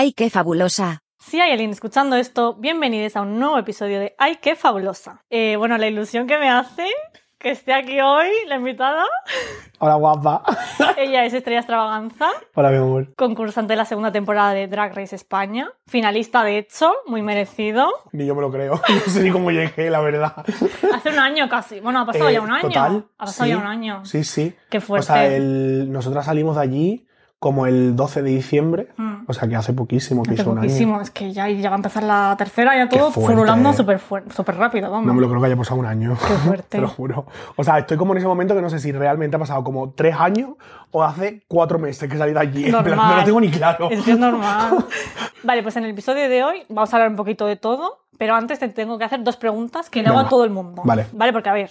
¡Ay, qué fabulosa! Si hay alguien escuchando esto, bienvenidos a un nuevo episodio de ¡Ay, qué fabulosa! Eh, bueno, la ilusión que me hace que esté aquí hoy, la invitada. Hola, guapa. Ella es Estrella Extravaganza, Hola, mi amor. concursante de la segunda temporada de Drag Race España, finalista de hecho, muy merecido. Ni yo me lo creo. No sé ni cómo llegué, la verdad. Hace un año casi. Bueno, ha pasado Eh, ya un año. Total. ha pasado sí. ya un año. Sí, sí. Qué O fuerte. sea, el... nosotras salimos de allí como el 12 de diciembre. Mm. O sea, que hace poquísimo que Hace hizo un año. es que ya, ya va a empezar la tercera, ya todo furulando súper rápido, vamos. No me lo creo que haya pasado un año. Qué fuerte. Te lo juro. O sea, estoy como en ese momento que no sé si realmente ha pasado como tres años o hace cuatro meses que salí de allí. En plan, Normal. no lo tengo ni claro. Es que es normal. vale, pues en el episodio de hoy vamos a hablar un poquito de todo, pero antes te tengo que hacer dos preguntas que le hago a todo el mundo. Vale. Vale, porque a ver,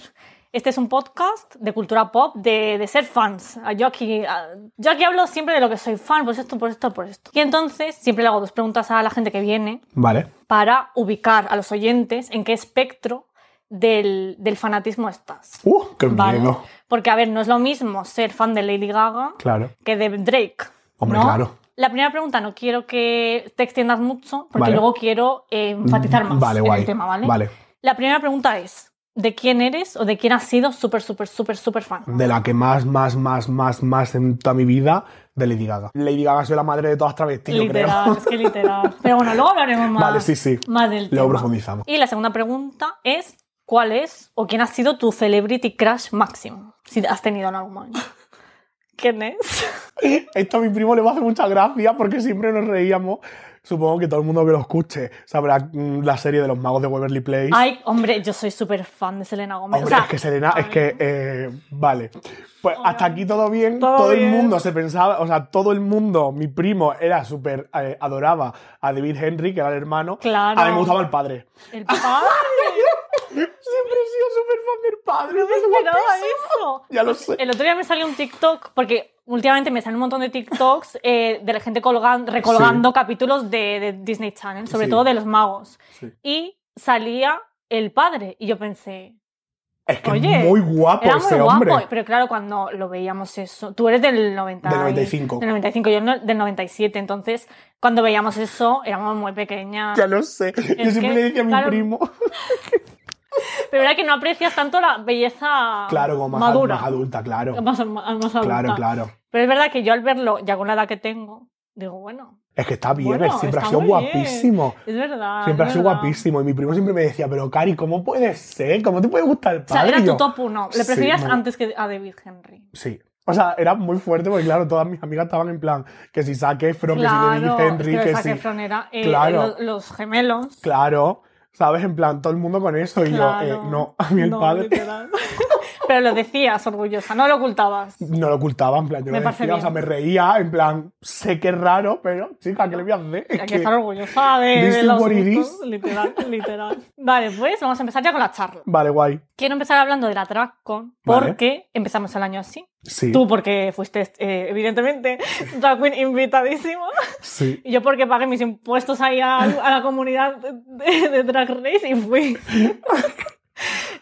este es un podcast de cultura pop, de, de ser fans. Yo aquí, ah, yo aquí hablo siempre de lo que soy fan, pues esto, por esto, por esto. Y entonces siempre le hago dos preguntas a la gente que viene Vale. para ubicar a los oyentes en qué espectro del, del fanatismo estás. Uh, qué ¿vale? miedo. Porque, a ver, no es lo mismo ser fan de Lady Gaga Claro. que de Drake. Hombre, ¿no? claro. La primera pregunta no quiero que te extiendas mucho, porque Vale. luego quiero eh, enfatizar más Vale, en guay. el tema, ¿vale? Vale. La primera pregunta es, ¿de quién eres o de quién has sido súper, súper, súper, súper fan? De la que más, más, más, más, más en toda mi vida, de Lady Gaga. Lady Gaga sido la madre de todas travestis, literal, creo. es que literal. Pero bueno, luego hablaremos más, Vale, sí, sí. más del tema. Luego profundizamos. Y la segunda pregunta es, ¿cuál es o quién ha sido tu celebrity crush máximo? Si has tenido en algún momento. ¿Quién es? Esto a mi primo le va a hacer mucha gracia porque siempre nos reíamos. Supongo que todo el mundo que lo escuche sabrá mm, la serie de los magos de Waverly Place. Ay, hombre, yo soy súper fan de Selena Gomez. Hombre, O sea, es que Selena, es que, eh, vale. Pues hasta aquí todo bien. Todo Todo, bien. el mundo se pensaba, o sea, todo el mundo, mi primo era súper, eh, adoraba a David Henry, que era el hermano. Claro. A mí me gustaba el padre. el padre. Siempre he sido súper fan del padre. No me es esperaba eso. Ya lo sé. El otro día me salió un TikTok, porque últimamente me salen un montón de TikToks eh, de la gente colgan- recolgando capítulos de, de Disney Channel, sobre Sí. todo de los magos. Sí. Y salía el padre. Y yo pensé, Es que Oye, es muy guapo era muy ese guapo. hombre. Pero claro, cuando lo veíamos eso. Tú eres del 90. Del y- 95. Del 95, yo no- del 97. Entonces, cuando veíamos eso, éramos muy pequeñas. Ya lo sé. Yo siempre que, le decía a mi claro, primo. Pero era que no aprecias tanto la belleza Claro, como más, madura. más adulta, claro. Más- más adulta. Claro, claro. Pero es verdad que yo al verlo, ya con la edad que tengo, digo, bueno, Es que está bien, Bueno, siempre ha sido bien. guapísimo. es verdad. Siempre ha sido verdad. guapísimo. Y mi primo siempre me decía, pero Cari, ¿cómo puede ser? ¿Cómo te puede gustar el O sea, padre? era tu top 1. Le preferías antes que a David Henry. Sí. O sea, era muy fuerte porque, claro, todas mis amigas estaban en plan que si Zac Efron, que si David Henry, es que, que Zac si... Efron era eh, Claro. lo- los, gemelos. Claro, ¿sabes? En plan, todo el mundo con eso. Y yo, eh, no, a mí el No, padre. Pero lo decías orgullosa, no lo ocultabas. no lo ocultaba, en plan, yo Me lo decía, o bien. sea, me reía, en plan, sé que es raro, pero, chica, ¿qué le voy a hacer? Hay que que- estar orgullosa de, de los gustos, literal, literal. Vale, pues vamos a empezar ya con la charla. Vale, guay. Quiero empezar hablando de la DragCon Vale. porque empezamos el año así. Sí, Tú porque fuiste, eh, evidentemente, drag queen invitadísima. sí. Y yo porque pagué mis impuestos ahí a, a la comunidad de, de Drag Race y fui.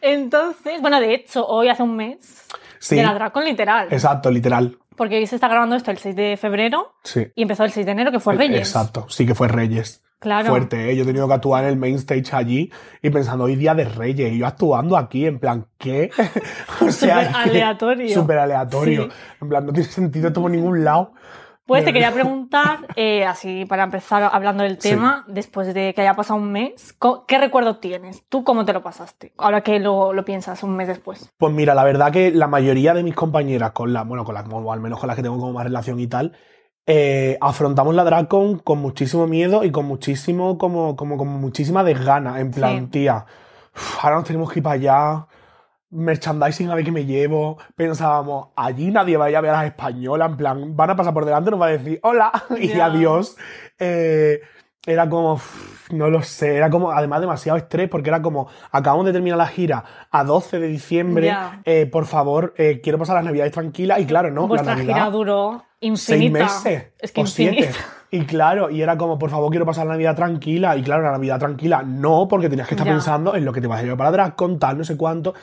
Entonces, bueno, de hecho, hoy hace un mes Sí, de la DragCon literal. exacto, literal. Porque hoy se está grabando esto el 6 de febrero Sí. y empezó el 6 de enero, que fue Reyes. Exacto, sí que fue Reyes. Claro. Fuerte, ¿eh? Yo he tenido que actuar en el main stage allí y pensando, hoy día de Reyes, y yo actuando aquí, en plan, ¿qué? o Súper es que- aleatorio. Súper aleatorio. Sí. En plan, no tiene sentido esto por ningún lado. Pues te quería preguntar, eh, así para empezar hablando del Sí. tema, después de que haya pasado un mes, ¿qué recuerdo tienes? ¿Tú cómo te lo pasaste? Ahora que lo, lo piensas un mes después. Pues mira, la verdad que la mayoría de mis compañeras, con las, bueno, con las, o al menos con las que tengo como más relación y tal, eh, afrontamos la DragCon con muchísimo miedo y con muchísimo, como, como, como muchísima desgana. En plan, Sí. tía, uf, ahora nos tenemos que ir para allá. Merchandising a ver qué me llevo. Pensábamos, allí nadie vaya a ver a las españolas. En plan, van a pasar por delante, nos va a decir hola y adiós. Eh, era como, no lo sé, era como, además, demasiado estrés porque era como, acabamos de terminar la gira a 12 de diciembre. Eh, por favor, eh, quiero pasar las navidades tranquilas. Y claro, no, Vuestra la Navidad, gira duró seis infinita. meses Es que o siete. Y claro, y era como, por favor, quiero pasar la Navidad tranquila. Y claro, la Navidad tranquila no, porque tenías que estar pensando en lo que te vas a llevar para atrás, con tal, no sé cuánto.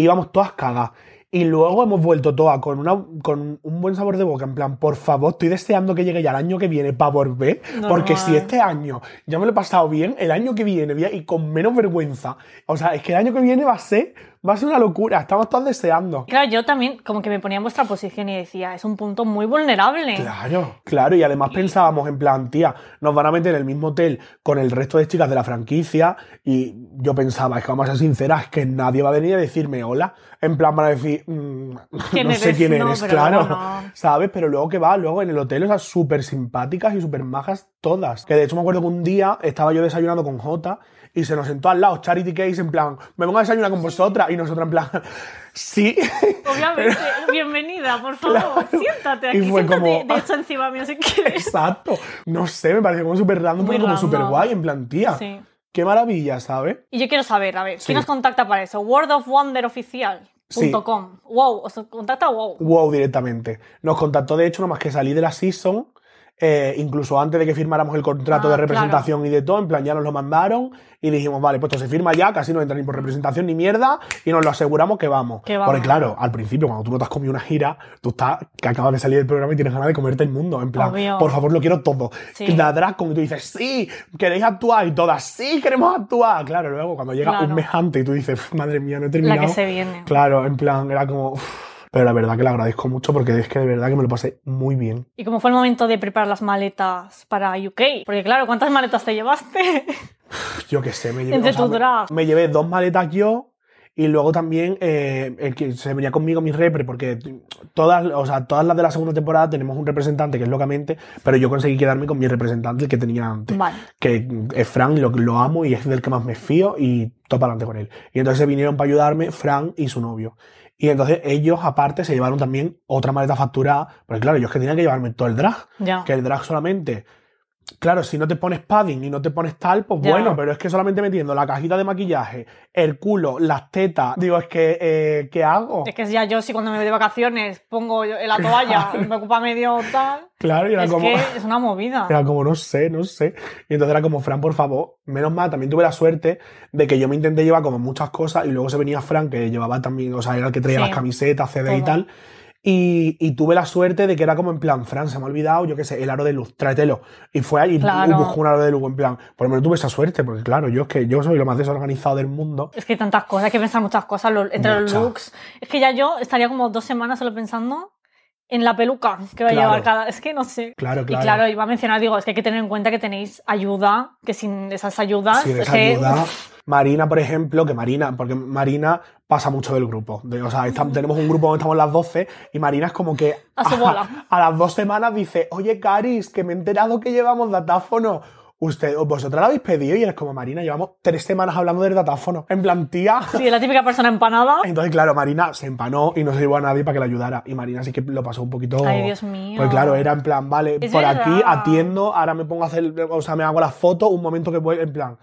Íbamos todas cagadas. Y luego hemos vuelto todas con, una, con un buen sabor de boca. En plan, por favor, estoy deseando que llegue ya el año que viene para volver. Porque si este año ya me lo he pasado bien, el año que viene y con menos vergüenza. O sea, es que el año que viene va a ser, va a ser una locura. Estamos todos deseando. Claro, yo también como que me ponía en vuestra posición y decía, es un punto muy vulnerable. Claro, claro, y además pensábamos en plan, tía, nos van a meter en el mismo hotel con el resto de chicas de la franquicia y yo pensaba, es que vamos a ser sinceras, que nadie va a venir a decirme hola, en plan van a decir, mm, ¿Quién no sé quién No, eres, claro, no. ¿sabes? Pero luego que va, luego en el hotel, o sea, súper simpáticas y súper majas todas. Que de hecho me acuerdo que un día estaba yo desayunando con Jota y se nos sentó al lado Charity Case en plan, me pongo a desayunar con vosotras y nosotras en plan, sí. Obviamente, bienvenida, por favor, Claro. siéntate Y aquí, fue siéntate como- de hecho encima mío si quieres. Exacto. No sé, me pareció como súper random, Muy pero como súper guay, en plan, tía. Sí. Qué maravilla, ¿sabes? Y yo quiero saber, a ver, Sí. ¿quién nos contacta para eso? World of Wonder Oficial. Sí. com. Wow, os contacta Wow. Wow, directamente. Nos contactó, de hecho, nomás que salí de la season, eh, incluso antes de que firmáramos el contrato Ah, de representación y de todo, en plan, ya nos lo mandaron y dijimos, vale, pues esto se firma ya, casi no entra ni por representación ni mierda, y nos lo aseguramos que vamos. Que vamos. Porque claro, al principio, cuando tú no te has comido una gira, tú estás, que acabas de salir del programa y tienes ganas de comerte el mundo, en plan, Obvio. por favor, lo quiero todo. Sí. La Dragcon, y tú dices, sí, queréis actuar, y todas, sí, queremos actuar. Claro, luego cuando llega Claro. un mes antes y tú dices, madre mía, no he terminado. La que se viene. Claro, en plan, era como. uf. Pero la verdad que le agradezco mucho porque es que de verdad que me lo pasé muy bien. ¿Y cómo fue el momento de preparar las maletas para UK? Porque claro, ¿cuántas maletas te llevaste? Yo qué sé, me llevé, Entre o sea, tu me- drag. me, llevé dos maletas yo y luego también eh, el que se venía conmigo mi repre porque todas, o sea, todas las de la segunda temporada tenemos un representante que es locamente, pero yo conseguí quedarme con mi representante, el que tenía antes. Vale. que es Fran, lo, lo amo y es del que más me fío y topa adelante con él. Y entonces vinieron para ayudarme Fran y su novio. Y entonces ellos, aparte, se llevaron también otra maleta facturada, porque claro, yo es que tenía que llevarme todo el drag, que el drag solamente... Claro, si no te pones padding y no te pones tal, pues Ya. bueno, pero es que solamente metiendo la cajita de maquillaje, el culo, las tetas, digo, es que, eh, ¿qué hago? Es que ya yo si cuando me voy de vacaciones pongo la toalla, me ocupa medio tal. Claro, y era Es como... que es una movida. Era como, no sé, no sé. Y entonces era como, Fran, por favor. Menos mal, también tuve la suerte de que yo me intenté llevar como muchas cosas y luego se venía Fran, que llevaba también, o sea, era el que traía Sí. las camisetas, CD y tal. Y, y tuve la suerte de que era como en plan, Fran, se me ha olvidado, yo qué sé, el aro de luz, tráetelo. Y fue ahí Claro. y buscó un aro de luz, en plan, por lo menos tuve esa suerte, porque claro, yo es que yo soy lo más desorganizado del mundo. Es que hay tantas cosas, hay que pensar muchas cosas entre los Muchas. looks. Es que ya yo estaría como dos semanas solo pensando en la peluca que va a Claro. llevar cada. Es que no sé. Claro, claro. Y claro, iba a mencionar, digo, es que hay que tener en cuenta que tenéis ayuda, que sin esas ayudas. Es esa que, ayuda. uf, Marina, por ejemplo, que Marina, porque Marina pasa mucho del grupo. De- o sea, tenemos un grupo donde estamos las 12 y Marina es como que A las dos semanas dice, oye, Caris, que me he enterado que llevamos datáfono. Usted, vosotras lo habéis pedido y eres como Marina, llevamos tres semanas hablando del datáfono. En plan, tía. sí, la típica persona empanada. Entonces, claro, Marina se empanó y no se llevó a nadie para que la ayudara. Y Marina sí que lo pasó un poquito. Ay, Dios mío. Pues claro, era en plan, vale, Es por verdad. aquí atiendo, ahora me pongo a hacer, o sea, me hago las fotos, un momento que voy, en plan.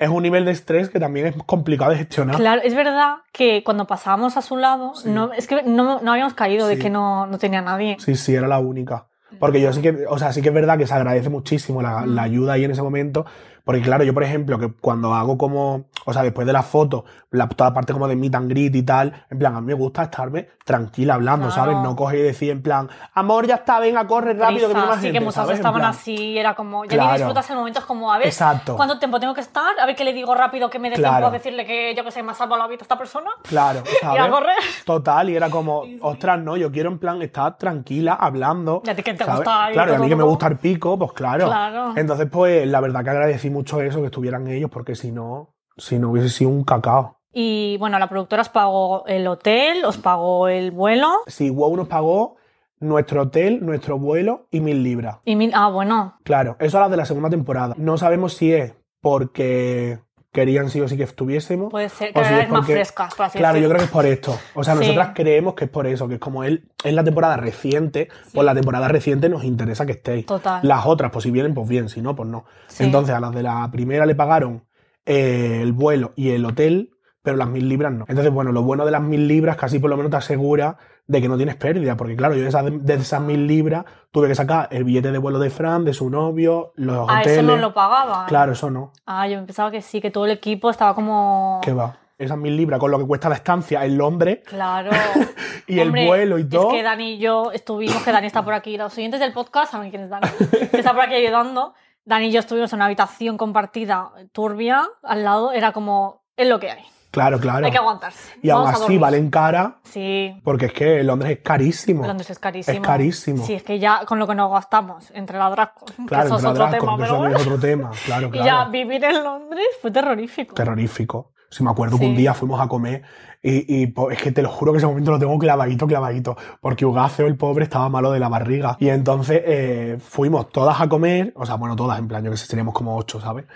Es un nivel de estrés que también es complicado de gestionar. Claro, es verdad que cuando pasábamos a su lado, no, es que no, no habíamos caído de Sí. que no, no tenía nadie. Sí, sí, era la única. Porque yo sí que, o sea, sí que es verdad que se agradece muchísimo la, Mm. la ayuda ahí en ese momento. Porque claro, yo por ejemplo, que cuando hago como, o sea, después de la foto, la, toda la parte como de meet and greet y tal, en plan, a mí me gusta estarme tranquila hablando, Claro. ¿sabes? No coger y decir en plan, amor, ya está, venga, corre rápido, que viene Prisa, más sí, gente", que muchas ¿sabes? Estaban plan, así, era como, ya Claro. ni disfrutas el momento, es como, a ver, Exacto. ¿cuánto tiempo tengo que estar? A ver qué le digo rápido que me dé Claro. tiempo a decirle que yo que sé, me ha salvado la vida esta persona. Claro, Ir a ¿sabes? correr. Total, y era como, ostras, no, yo quiero en plan estar tranquila, hablando. Y a ti que te ¿sabes? gusta Claro, y a mí que me gusta el pico, pues claro. Claro. Entonces, pues, la verdad que agradecí mucho eso, que estuvieran ellos, porque si no, si no hubiese sido un cacao. Y bueno, la productora os pagó el hotel, os pagó el vuelo Si WoW nos pagó nuestro hotel, nuestro vuelo y mil libras. y mil... Ah, bueno, Claro, eso a las de la segunda temporada. No sabemos si es porque querían sí o sí que estuviésemos. puede ser que si es más porque- frescas, por así Claro, yo creo que es por esto. O sea, Sí. nosotras creemos que es por eso, que es como él es la temporada reciente, pues la temporada reciente nos interesa que estéis. Total. Las otras, pues si vienen, pues bien, si no, pues no. Sí. Entonces, a las de la primera le pagaron eh, el vuelo y el hotel, pero las mil libras no. Entonces, bueno, lo bueno de las mil libras casi por lo menos te asegura de que no tienes pérdida, porque claro, yo de esas, de esas mil libras tuve que sacar el billete de vuelo de Fran, de su novio, los Ah, hoteles. eso no lo pagaban. Claro, eso no. Ah, yo pensaba que sí, que todo el equipo estaba como... ¿Qué va? esas mil libras con lo que cuesta la estancia en Londres Claro. y Hombre, el vuelo y todo. Es que Dani y yo estuvimos, que Dani está por aquí, los oyentes del podcast saben quién es Dani, que está por aquí ayudando. Dani y yo estuvimos en una habitación compartida turbia, al lado, era como, es lo que hay. Claro, claro. Hay que aguantarse. Y aún Vamos a así valen cara Sí, porque es que Londres es carísimo. Londres es carísimo. Es carísimo. Sí, es que ya con lo que nos gastamos entre la que Claro, eso es otro tema, pero bueno. es otro tema. Claro, Y claro. ya vivir en Londres fue terrorífico. terrorífico. Si me acuerdo que Sí. un día fuimos a comer y, y, es que te lo juro que ese momento lo tengo clavadito, clavadito, porque Ugaceo, el pobre, estaba malo de la barriga. Y entonces eh, fuimos todas a comer, o sea, bueno, todas en plan, yo que sé, seríamos como ocho, ¿sabes?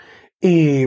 Y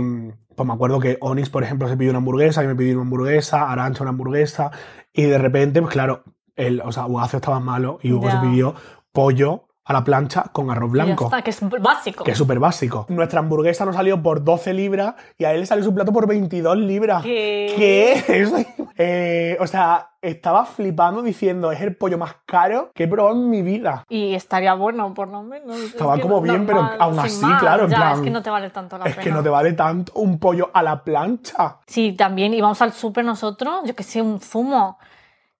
pues me acuerdo que Onyx, por ejemplo, se pidió una hamburguesa, yo me pedí una hamburguesa, Arancha una hamburguesa, y de repente, pues claro, el, o sea, Ugaceo estaba malo y Hugo se pidió pollo a la plancha con arroz Y ya blanco. está, que es básico. Que es súper básico. Nuestra hamburguesa nos salió por 12 libras y a él le salió su plato por 22 libras. ¿Qué? ¿Qué? Eso- eh, o sea, estaba flipando diciendo, es el pollo más caro que he probado en mi vida. Y estaría bueno, por lo menos. Es Estaba que como bien, pero aún así, más. claro, en Ya, plan, es que no te vale tanto la es pena. que no te vale tanto un pollo a la plancha. Sí, también íbamos al súper nosotros, yo que sé, un zumo.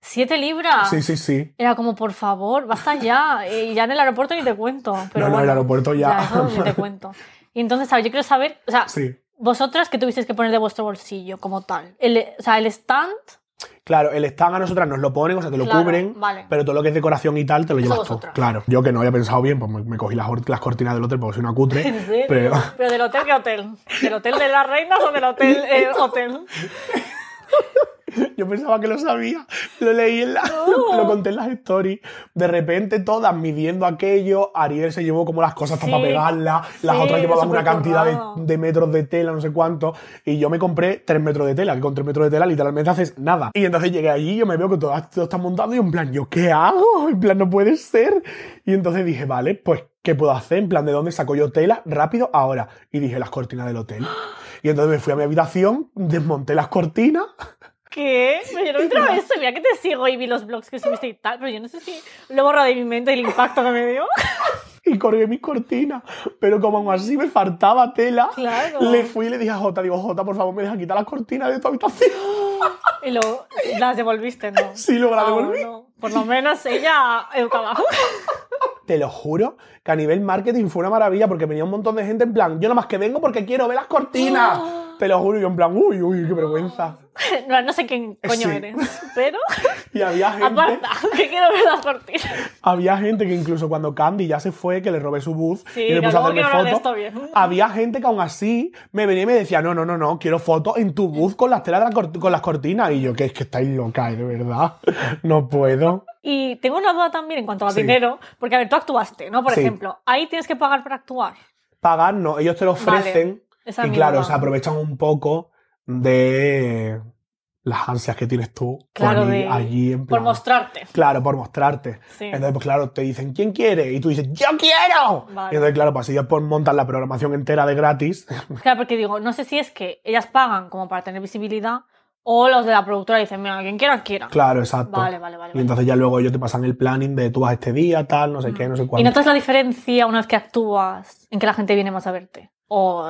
Siete libras. Sí, sí, sí. Era como, por favor, basta ya. Y ya en el aeropuerto ni te cuento. Pero No, no, bueno, el aeropuerto ya. eso ni te cuento. Y entonces, ¿sabes? Yo quiero saber, o sea, Sí. Vosotras que tuvisteis que poner de vuestro bolsillo como tal. El, o sea, el stand, Claro, el stand a nosotras nos lo ponen, o sea, te lo Claro, cubren, vale. pero todo lo que es decoración y tal te lo Eso llevas tú. Claro. Yo que no había pensado bien, pues me, me cogí las, or- las cortinas del hotel porque soy una cutre. Pero del hotel, ¿qué hotel? ¿Del hotel de las reinas o del hotel eh, hotel? Yo pensaba que lo sabía, lo leí en la, lo, lo conté en las stories. De repente todas midiendo aquello, Ariel se llevó como las cosas Sí, para pegarlas, las sí, otras llevaban una cantidad de, metros de tela, no sé cuánto, y yo me compré tres metros de tela, que con tres metros de tela literalmente haces nada. Y entonces llegué allí, yo me veo que todo, todo está montado y en plan, ¿yo qué hago? En plan, no puede ser. Y entonces dije, vale, pues, ¿qué puedo hacer? En plan, ¿de dónde saco yo tela? Rápido, ahora. Y dije, las cortinas del hotel. Y entonces me fui a mi habitación, desmonté las cortinas. ¿Qué? Pero yo no entraba eso, mira que te sigo y vi los blogs que subiste y tal, pero yo no sé si lo borro de mi mente el impacto que me dio. y colgué mis cortinas. Pero como aún así me faltaba tela, Claro. le fui y le dije a Jota, digo, Jota, por favor, me deja quitar las cortinas de tu habitación. Y luego las devolviste, ¿no? Sí, luego las devolví. bueno. Por lo menos ella educada. Te lo juro que a nivel marketing fue una maravilla porque venía un montón de gente en plan, yo nada más que vengo porque quiero ver las cortinas. Te lo juro, yo en plan, uy, uy, qué vergüenza. No, no sé quién coño Sí. eres, pero Y había gente, aparta, que quiero ver las cortinas. había gente que incluso cuando Candy ya se fue, que le robé su booth Sí, y le puse a hacerme fotos. Había gente que aún así me venía y me decía, no, no, no, no, quiero fotos en tu booth con las telas de la con las cortinas. Y yo, que es que estáis locas, de verdad. No puedo. Y tengo una duda también en cuanto al Sí. dinero, porque a ver, tú actuaste, ¿no? Por Sí. ejemplo, ahí tienes que pagar para actuar. Pagar no, ellos te lo Vale, ofrecen es y claro, se aprovechan un poco de las ansias que tienes tú Claro, allí, de- allí en Por plan- mostrarte. Claro, por mostrarte. Sí. Entonces, pues claro, te dicen, ¿quién quiere? Y tú dices, ¡yo quiero! Vale. Y entonces, claro, pues ellos montan la programación entera de gratis. Claro, porque digo, no sé si es que ellas pagan como para tener visibilidad o los de la productora dicen, mira, quien quiera, quiera. claro, exacto. Vale, vale, vale. Y entonces ya luego ellos te pasan el planning de tú vas este día, tal, no sé qué, no sé ¿Y cuánto. notas la diferencia una vez que actúas en que la gente viene más a verte? O...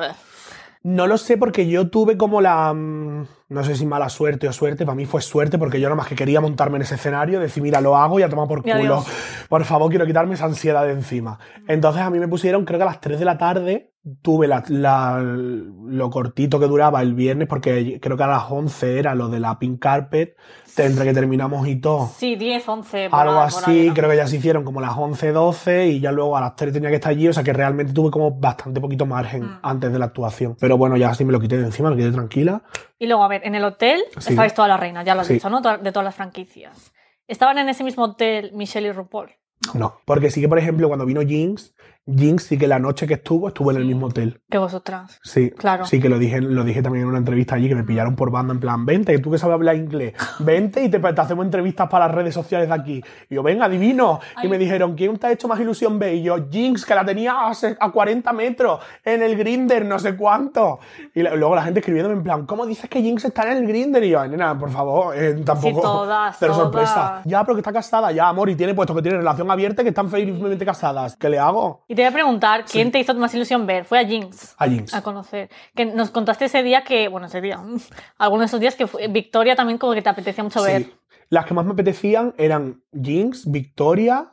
No lo sé porque yo tuve como la... mm, No sé si mala suerte o suerte, para mí fue suerte porque yo nada más que quería montarme en ese escenario, decir, mira, lo hago y a tomar por Y culo. Por favor, quiero quitarme esa ansiedad de encima. Entonces a mí me pusieron, creo que a las 3 de la tarde, tuve la, la- lo cortito que duraba el viernes porque creo que a las 11 era lo de la pink carpet, entre que terminamos y todo. Sí, 10, 11. por Algo así, creo que ya se hicieron como las 11, 12 y ya luego a las 3 tenía que estar allí, o sea que realmente tuve como bastante poquito margen Mm. antes de la actuación. Pero bueno, ya así me lo quité de encima, me quedé tranquila. Y luego, a ver, en el hotel Sí. estabais todas las reinas, ya lo has Sí. dicho, ¿no? De todas las franquicias. ¿Estaban en ese mismo hotel Michelle y RuPaul? No, porque sí que, por ejemplo, cuando vino Jinx, Jinx sí que la noche que estuvo, estuvo en el Sí. mismo hotel. Que vosotras. Sí, Claro. Sí, que lo dije, lo dije también en una entrevista allí, que me pillaron por banda en plan, vente, que tú que sabes hablar inglés, vente y te, te hacemos entrevistas para las redes sociales de aquí. Y yo, venga, adivino. Y me dijeron, ¿quién te ha hecho más ilusión ver? Y yo, Jinx, que la tenía a, se- a 40 metros en el grinder, no sé cuánto. Y la- luego la gente escribiéndome en plan, ¿cómo dices que Jinx está en el grinder? Y yo, nena, por favor, eh, tampoco. todas, Pero todas. sorpresa. Ya, pero que está casada, ya, amor, y tiene puesto que tiene relación abierta y que están felizmente casadas. ¿Qué le hago? ¿Y te voy a preguntar, ¿quién te hizo más ilusión ver? Fue a Jinx. A Jinx. A conocer. Que nos contaste ese día que, bueno, ese día, algunos de esos días que fue, Victoria también como que te apetecía mucho ver. Sí. Las que más me apetecían eran Jinx, Victoria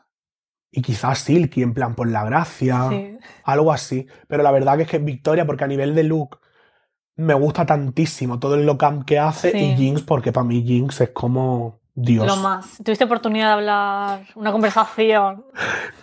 y quizás Silky, en plan por la gracia, Sí. algo así. Pero la verdad que es que Victoria, porque a nivel de look me gusta tantísimo todo el look que hace y Jinx, porque para mí Jinx es como Dios. Lo más. ¿Tuviste oportunidad de hablar una conversación?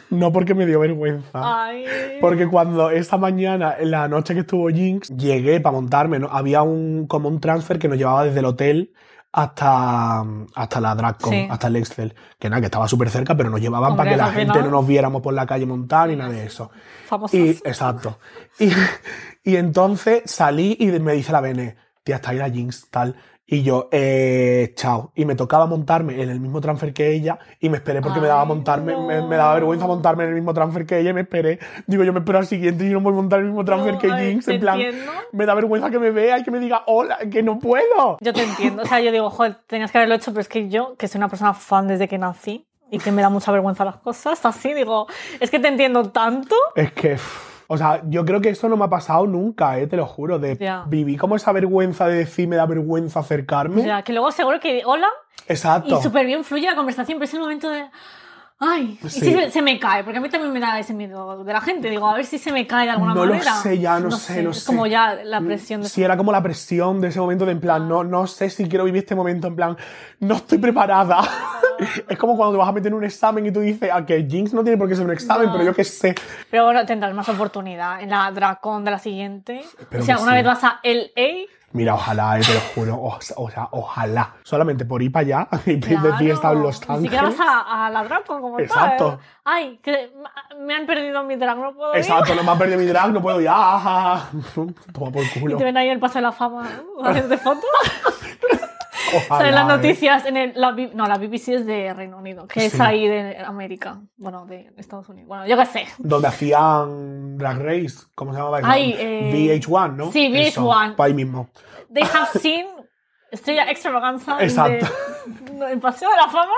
No porque me dio vergüenza. Ay. Porque cuando esa mañana, en la noche que estuvo Jinx, llegué para montarme, ¿no? había un, como un transfer que nos llevaba desde el hotel hasta, hasta la DragCon, Sí. hasta el Excel. Que nada, que estaba súper cerca, pero nos llevaban Hombre, para que la gente no nos viéramos por la calle montar ni nada de eso. Famosas. Y, exacto. Y, y entonces salí y me dice la Bene, tía, está ahí la Jinx, tal. Y yo, eh, chao. Y me tocaba montarme en el mismo transfer que ella y me esperé porque me daba montarme, no. me, me daba vergüenza montarme en el mismo transfer que ella y me esperé. Digo, yo me espero al siguiente y no voy a montar el mismo transfer No, que Jinx. En plan, entiendo. me da vergüenza que me vea y que me diga, hola, que no puedo. Yo te entiendo. O sea, yo digo, joder, tenías que haberlo hecho, pero es que yo, que soy una persona fan desde que nací y que me da mucha vergüenza las cosas, así digo, es que te entiendo tanto. Es que, uff, o sea, yo creo que eso no me ha pasado nunca, eh, te lo juro. De Ya. viví como esa vergüenza de decir, me da vergüenza acercarme. O sea, que luego seguro que hola Exacto. y súper bien fluye la conversación, pero es el momento de. Ay, y si se, se me cae, porque a mí también me da ese miedo de la gente. Digo, a ver si se me cae de alguna No lo manera. sé ya, no sé, no es sé. como ya la presión de. Sí, era como la presión de ese momento de en plan, no, no sé si quiero vivir este momento, en plan, no estoy preparada. es como cuando te vas a meter en un examen y tú dices, a que Jinx no tiene por qué ser un examen, No. pero yo qué sé. Pero bueno, tendrás más oportunidad en la Dracon de la siguiente. Espero si alguna sí. vez vas a LA, Mira, ojalá, eh, te lo juro, o, o sea, ojalá. Solamente por ir para allá y de Claro. fiesta en Los Ni siquiera Ángeles. vas a, a la Dracon como tal. Exacto. Ay, que me han perdido mi drag, no puedo ir. Exacto, no me ha perdido mi drag, no puedo ir. Ah. Toma por Y culo. te ven ahí el paso de la fama uh, haciéndote fotos. Ojalá. Salen las eh. noticias en el. La, no, la BBC es de Reino Unido, que es Sí. ahí de América. Bueno, de Estados Unidos. Bueno, yo qué sé. Donde hacían Drag Race, ¿cómo se llamaba? eso? Ay, eh, VH1, ¿no? sí, Eso, VH1. pa' ahí mismo. They have seen Estrella Extravaganza Exacto. de- en Paseo de la Fama.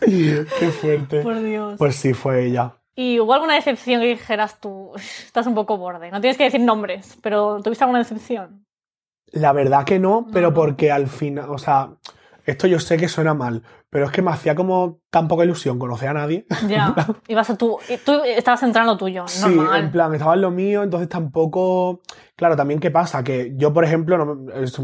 Qué fuerte. Por Dios. Pues sí, fue ella. ¿Y hubo alguna decepción que dijeras tú, "Uf, estás un poco borde? No tienes que decir nombres, pero ¿tuviste alguna decepción? La verdad que no, pero porque al final, o sea, esto yo sé que suena mal, pero es que me hacía como tan poca ilusión conocer a nadie. Ya. Ibas a tú, tú estabas entrando tuyo, Sí, normal. en plan, estaba en lo mío, entonces tampoco. Claro, también qué pasa, que yo, por ejemplo, no es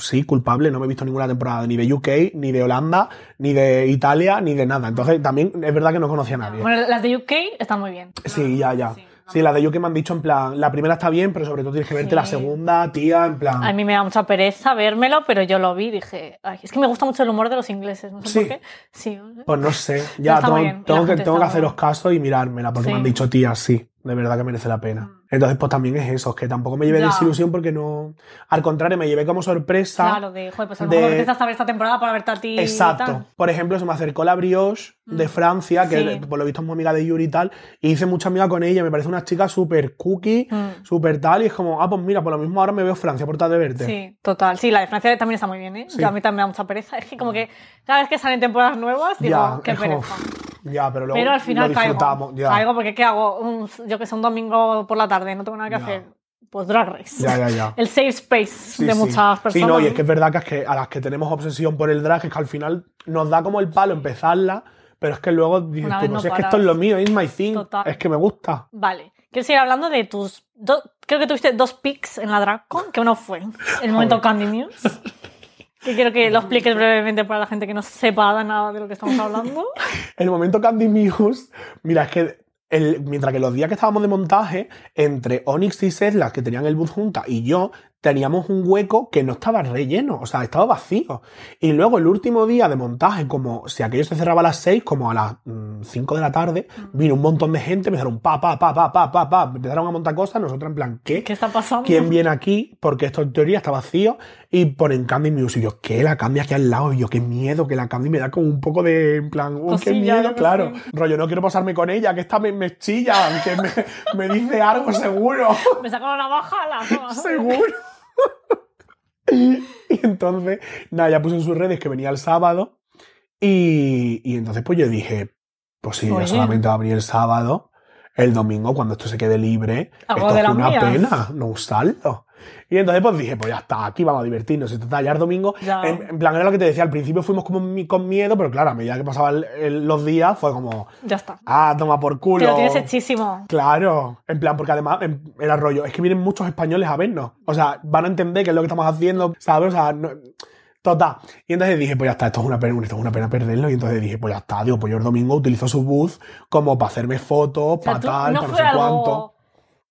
sí, culpable, no me he visto ninguna temporada ni de UK, ni de Holanda, ni de Italia, ni de nada. Entonces también es verdad que no conocía a nadie. Bueno, las de UK están muy bien. Sí, ya, ya. Sí, Sí, la de UK me han dicho en plan, la primera está bien, pero sobre todo tienes que verte Sí. la segunda, tía, en plan. A mí me da mucha pereza vérmelo, pero yo lo vi y dije, "Ay, es que me gusta mucho el humor de los ingleses, no sé Sí. por qué. Sí. Pues no sé, ya tengo, tengo que, tengo que haceros caso y mirármela, porque Sí. me han dicho, tía, sí, de verdad que merece la pena. Entonces, pues también es eso, que tampoco me llevé Ya. desilusión porque no. Al contrario, me llevé como sorpresa. Claro, de, joder, pues a lo de- mejor necesitas saber esta temporada para verte a ti. y Exacto. tal. Por ejemplo, se me acercó la Brioche de Mm. Francia, que Sí. por lo visto es muy amiga de Yuri y tal, y hice mucha amiga con ella. Me parece una chica súper cookie, Mm. súper tal, y es como, ah, pues mira, por lo mismo ahora me veo Francia por tal de verte. Sí, total. Sí, la de Francia también está muy bien, ¿eh? Sí. Yo a mí también me da mucha pereza. Es que como que cada vez que salen temporadas nuevas, digo, Ya, qué es como, pereza. Ya, pero luego Pero al final lo caigo. disfrutamos. Ya. Caigo porque ¿qué hago? Un- yo que sé, un domingo por la tarde, no tengo nada que Ya. hacer. Pues Drag Race. ya, ya, ya. El safe space Sí, de sí. muchas personas. Sí, no, y es que es verdad que, a las que tenemos obsesión por el drag es que al final nos da como el palo empezarla, pero es que luego dices tú, no no sé, es que esto es lo mío, es my thing, Total. es que me gusta. Vale. Quiero seguir hablando de tus... do- Creo que tuviste dos picks en la DragCon, que uno fue el momento Candy News. Que quiero que lo expliques brevemente para la gente que no sepa nada de lo que estamos hablando. El momento Candy Muse, mira, es que mientras que los días que estábamos de montaje, entre Onyx y Seth, que tenían el bus juntas, y yo, teníamos un hueco que no estaba relleno, o sea, estaba vacío. Y luego el último día de montaje, como si aquello se cerraba a las 6, como a las 5 de la tarde, vino un montón de gente, empezaron pa, pa, pa, pa, pa, pa, pa, empezaron a montar cosas, nosotros en plan, ¿qué? ¿Qué está pasando? ¿Quién viene aquí? Porque esto en teoría está vacío. Y ponen Candy Muse. Y yo, ¿qué? La Candy aquí al lado. Y yo, qué miedo, que la Candy me da como un poco de. En plan, oh, qué miedo, claro. sé. Rollo, no quiero pasarme con ella, que esta me, me chilla, que me, me dice algo seguro. Me saca una navaja a la toma. seguro. y entonces, nada, ya puso en sus redes que venía el sábado. Y, y entonces, pues yo dije, pues sí, Oye. solamente va a venir el sábado. el domingo, cuando esto se quede libre, esto es una mías. pena no usarlo. Y entonces pues dije, pues ya está, aquí vamos a divertirnos. Y total, ya el domingo, en, en plan, era lo que te decía, al principio fuimos como mi- con miedo, pero claro, a medida que pasaban los días fue como, Ya está. ah, toma por culo. Que lo tienes hechísimo. Claro, en plan, porque además em, era rollo, es que vienen muchos españoles a vernos. O sea, van a entender qué es lo que estamos haciendo, ¿sabes? O sea, no- total. Y entonces dije, pues ya está, esto es una pena, esto es una pena perderlo. Y entonces dije, pues ya está, digo, pues yo el domingo utilizo su booth como para hacerme fotos, para tal, no para no sé algo cuánto.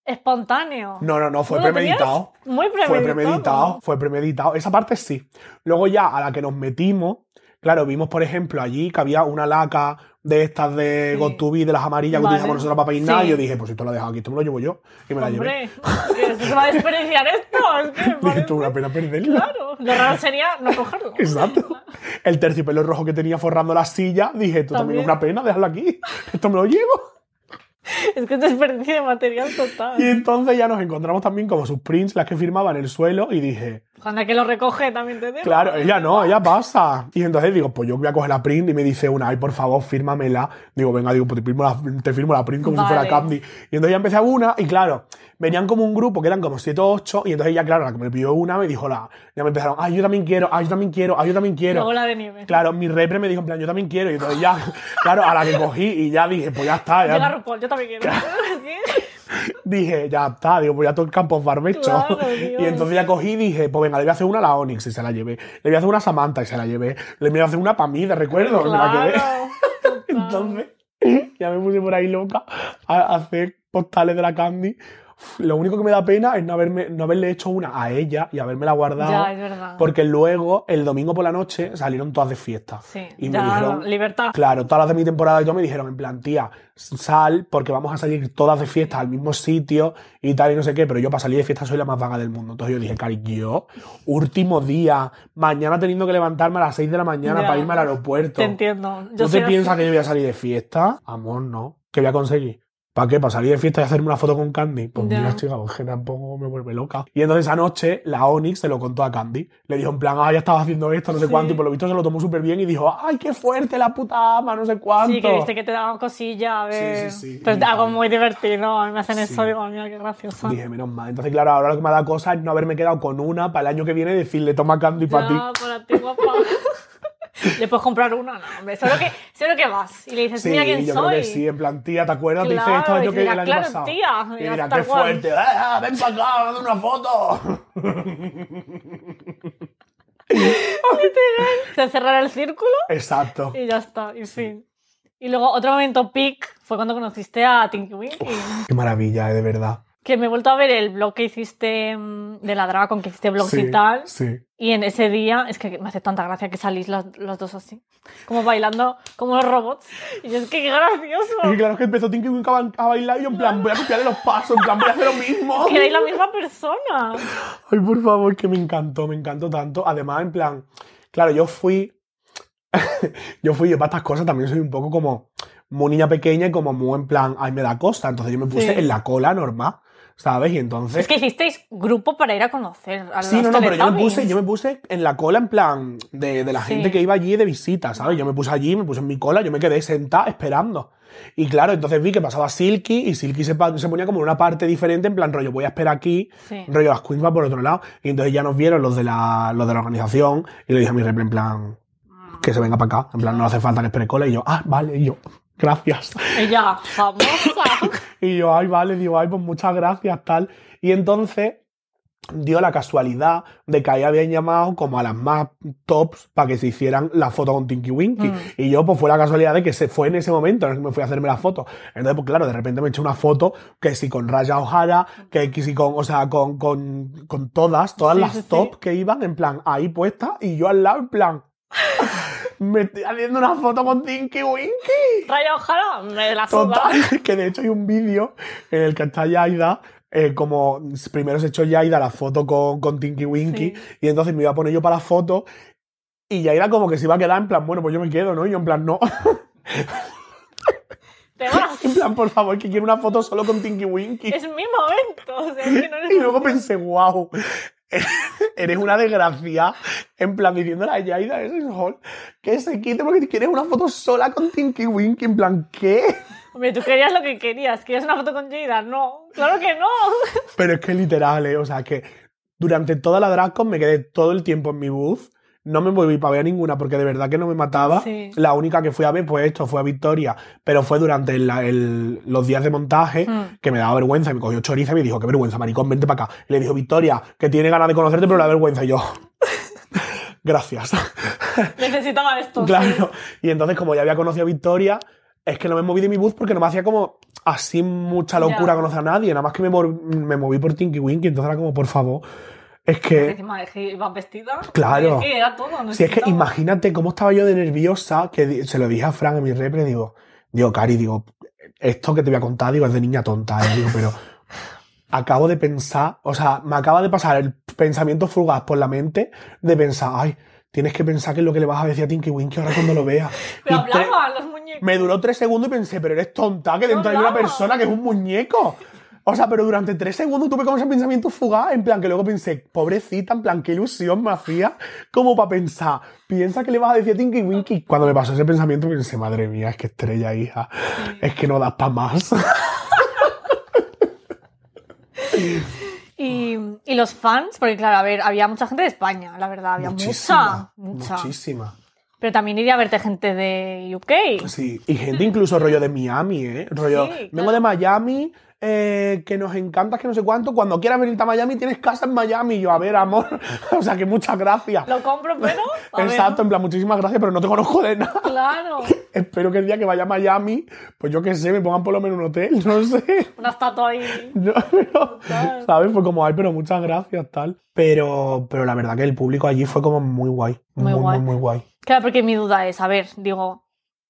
espontáneo. No, no, no, fue ¿Tú lo tenías premeditado. Muy premeditado. Fue premeditado, fue premeditado. Esa parte sí. Luego ya a la que nos metimos, claro, vimos, por ejemplo, allí que había una laca de estas de Sí. Got to Be, de las amarillas que utilizamos nosotros para peinar. Sí. Y yo dije, pues esto lo he dejado aquí, esto me lo llevo yo. Y me la llevé. Hombre, se va a desperdiciar esto. Es que me Dije, parece- esto es una pena perderlo. Claro, lo raro sería no cogerlo. Exacto. El terciopelo rojo que tenía forrando la silla, dije, esto también, es una pena, déjalo aquí. Esto me lo llevo. Es que es desperdicio de material Y total. entonces ya nos encontramos también como sus prints, las que firmaba en el suelo, y dije, Cuando que lo recoge también te digo. claro, ella no, ella pasa. Y entonces digo, pues yo voy a coger la print y me dice una, ay, por favor, fírmamela. Digo, venga, digo, pues te firmo la, te firmo la print como si fuera Vale. Candy. Y entonces ya empecé a una, y claro, venían como un grupo que eran como 7 o 8, y entonces ya, claro, la que me pidió una me dijo, la, ya me empezaron, ay, yo también quiero, ay, yo también quiero, ay, yo también quiero. La bola de nieve. Claro, mi repre me dijo, en plan, yo también quiero. Y entonces ya, claro, a la que cogí y ya dije, pues ya está. Ya, RuPaul, yo también quiero. dije, ya está, digo, pues ya todo el campo es barbecho. Claro, y entonces ya cogí y dije, pues venga, le voy a hacer una a la Onyx y se la llevé. Le voy a hacer una a Samantha y se la llevé. Le voy a hacer una para mí, de recuerdo. y me la. Claro. total. Entonces, ya me puse por ahí loca a hacer postales de la Candy. Lo único que me da pena es no, haberme, no haberle hecho una a ella y habérmela guardado. Ya, es verdad. Porque luego, el domingo por la noche, salieron todas de fiesta. Sí, Y me ya, dijeron, libertad. Claro, todas las de mi temporada y todo me dijeron, en plan, tía, sal, porque vamos a salir todas de fiesta al mismo sitio y tal y no sé qué, pero yo para salir de fiesta soy la más vaga del mundo. Entonces yo dije, cari, yo, último día, mañana teniendo que levantarme a las 6 de la mañana Ya. para irme al aeropuerto. Te entiendo. ¿Tú Yo te así. piensas que yo voy a salir de fiesta? Amor, no. ¿Qué voy a conseguir? ¿Para qué? ¿Para salir de fiesta y hacerme una foto con Candy? Pues mira, chica, que tampoco me vuelve loca. Y entonces esa noche la Onyx se lo contó a Candy. Le dijo en plan, ah, ya estabas haciendo esto, no sé Sí. cuánto, y por lo visto se lo tomó súper bien y dijo, ay, qué fuerte la puta ama, no sé cuánto. Sí, que viste que te daban cosilla, a ver. Sí, sí, sí. Pues algo muy divertido. A mí me hacen eso, digo, mira qué gracioso. Dije, menos mal. Entonces, claro, ahora lo que me da cosa es no haberme quedado con una para el año que viene y decirle, toma Candy para ti. Para ti, guapa. ¿Le puedes comprar una? No, hombre, solo que, solo que vas y le dices, Sí, mira quién yo soy. creo que sí, en plan, tía, ¿te acuerdas? te hice Claro, esto el año, y que, el año claro, pasado. tía, y dirá, qué fuerte, ¡Ah, ven para acá, dame una foto. Se cerrará el círculo Exacto. y ya está, y fin. Y luego otro momento peak fue cuando conociste a Tinky Winky. Qué maravilla, eh, de verdad. Que me he vuelto a ver el blog que hiciste mm, de la draga con que hiciste blogs sí, y tal. Sí. Y en ese día, es que me hace tanta gracia que salís las, las dos así, como bailando como los robots. Y yo, es que qué gracioso. Y claro es que empezó Tinky Winky a, ba- a bailar y yo en plan, voy a copiarle los pasos, en plan, voy a hacer lo mismo. Que erais la misma persona. Ay, por favor, que me encantó, me encantó tanto. Además, en plan, claro, yo fui. yo fui, yo para estas cosas también soy un poco como muy niña pequeña y como muy en plan, ay, me da cosa. Entonces yo me puse Sí. en la cola normal, ¿sabes? Y entonces. Es que hicisteis grupo para ir a conocer a los Sí, no, no, pero yo me, puse, yo me puse en la cola en plan de, de la Sí. gente que iba allí de visita, ¿sabes? Yo me puse allí, me puse en mi cola, yo me quedé sentada esperando. Y claro, entonces vi que pasaba Silky y Silky se, se ponía como en una parte diferente, en plan rollo, voy a esperar aquí, Sí. rollo las queens va por otro lado. Y entonces ya nos vieron los de la, los de la organización y le dije a mi repre en plan que se venga para acá, en plan no hace falta que espere cola. Y yo, ah, vale, y yo, gracias. Ella, famosa. Y yo, ay, vale, digo, ay, pues muchas gracias, tal. Y entonces dio la casualidad de que ahí habían llamado como a las más tops para que se hicieran la foto con Tinky Winky. Mm. Y yo, pues fue la casualidad de que se fue en ese momento en el que me fui a hacerme la foto. Entonces, pues claro, de repente me eché una foto que sí con Raya O'Hara, que sí con, o sea, con, con, con todas, todas Sí, las sí, sí. top que iban en plan ahí puestas y yo al lado en plan. Me estoy haciendo una foto con Tinky Winky. Raya Ojara, me la suda. Total, que de hecho hay un vídeo en el que está Yaida, eh, como primero se echó Yaida la foto con, con Tinky Winky, Sí. y entonces me iba a poner yo para la foto, y Yaida como que se iba a quedar en plan, bueno, pues yo me quedo, ¿no? Y yo en plan, no. Te vas. en plan, por favor, que quiero una foto solo con Tinky Winky. Es mi momento. O sea, es que no eres Y luego pensé, wow, eres una desgracia. En plan, diciéndole a Yaida ese sol que se quite porque quieres una foto sola con Tinky Winky. En plan, ¿qué? Hombre, tú querías lo que querías. ¿Querías una foto con Jada? No, claro que no. Pero es que literal, ¿eh? O sea, que durante toda la DragCon me quedé todo el tiempo en mi booth. No me volví para ver ninguna porque de verdad que no me mataba. Sí. La única que fui a ver, pues esto, fue a Victoria. Pero fue durante el- los días de montaje Mm. que me daba vergüenza. Y me cogió choriza y me dijo, qué vergüenza, maricón, vente para acá. Y le dijo, Victoria, que tiene ganas de conocerte, pero la vergüenza. Y yo, gracias. Necesitaba esto. sí. Claro. Y entonces, como ya había conocido a Victoria, es que no me moví de mi bus porque no me hacía como así mucha locura conocer a nadie. Nada más que me, me moví por Tinky Winky. Entonces era como, por favor. Es que. Encima que vestida. Claro. Es que era todo. Si es que imagínate cómo estaba yo de nerviosa, que se lo dije a Fran en mi repre, digo, digo, Cari, digo, esto que te voy a contar, digo, es de niña tonta, eh, digo, pero acabo de pensar, o sea, me acaba de pasar el pensamiento fugaz por la mente de pensar, ay, tienes que pensar que es lo que le vas a decir a Tinky Winky ahora cuando lo veas. Pero hablaban los muñecos. me duró tres segundos y pensé, pero eres tonta, que No dentro hay una persona que es un muñeco. O sea, pero durante tres segundos tuve como ese pensamiento fugaz, en plan que luego pensé, pobrecita, en plan, qué ilusión me hacía, como para pensar, piensa que le vas a decir a Tinky Winky. Cuando me pasó ese pensamiento pensé, madre mía, es que estrella, hija, es que no das para más. Y, y los fans, porque claro, a ver, había mucha gente de España, la verdad, había Muchísima, mucha, mucha. muchísima. Pero también iría a verte gente de UK. Sí, y gente incluso rollo de Miami, ¿eh? Rollo, Sí, vengo claro. de Miami, eh, que nos encanta, que no sé cuánto, cuando quieras venirte a Miami tienes casa en Miami. Y yo, a ver, amor, o sea, que muchas gracias. Lo compro, pero. a ver, Exacto, en plan, muchísimas gracias, pero no te conozco de nada. Claro. Espero que el día que vaya a Miami, pues yo qué sé, me pongan por lo menos un hotel, no sé. Una estatua ahí. No, pero. ¿sabes? Fue como, ay, pero muchas gracias, tal. Pero, pero la verdad que el público allí fue como muy guay. Muy Muy, guay. muy, muy guay. Claro, porque mi duda es, a ver, digo,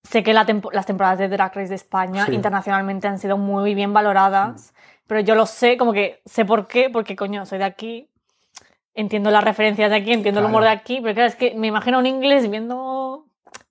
sé que la tempo- las temporadas de Drag Race de España Sí. internacionalmente han sido muy bien valoradas, pero yo lo sé, como que sé por qué, porque coño, soy de aquí, entiendo las referencias de aquí, entiendo el humor de Claro. aquí, pero claro, es que me imagino un inglés viendo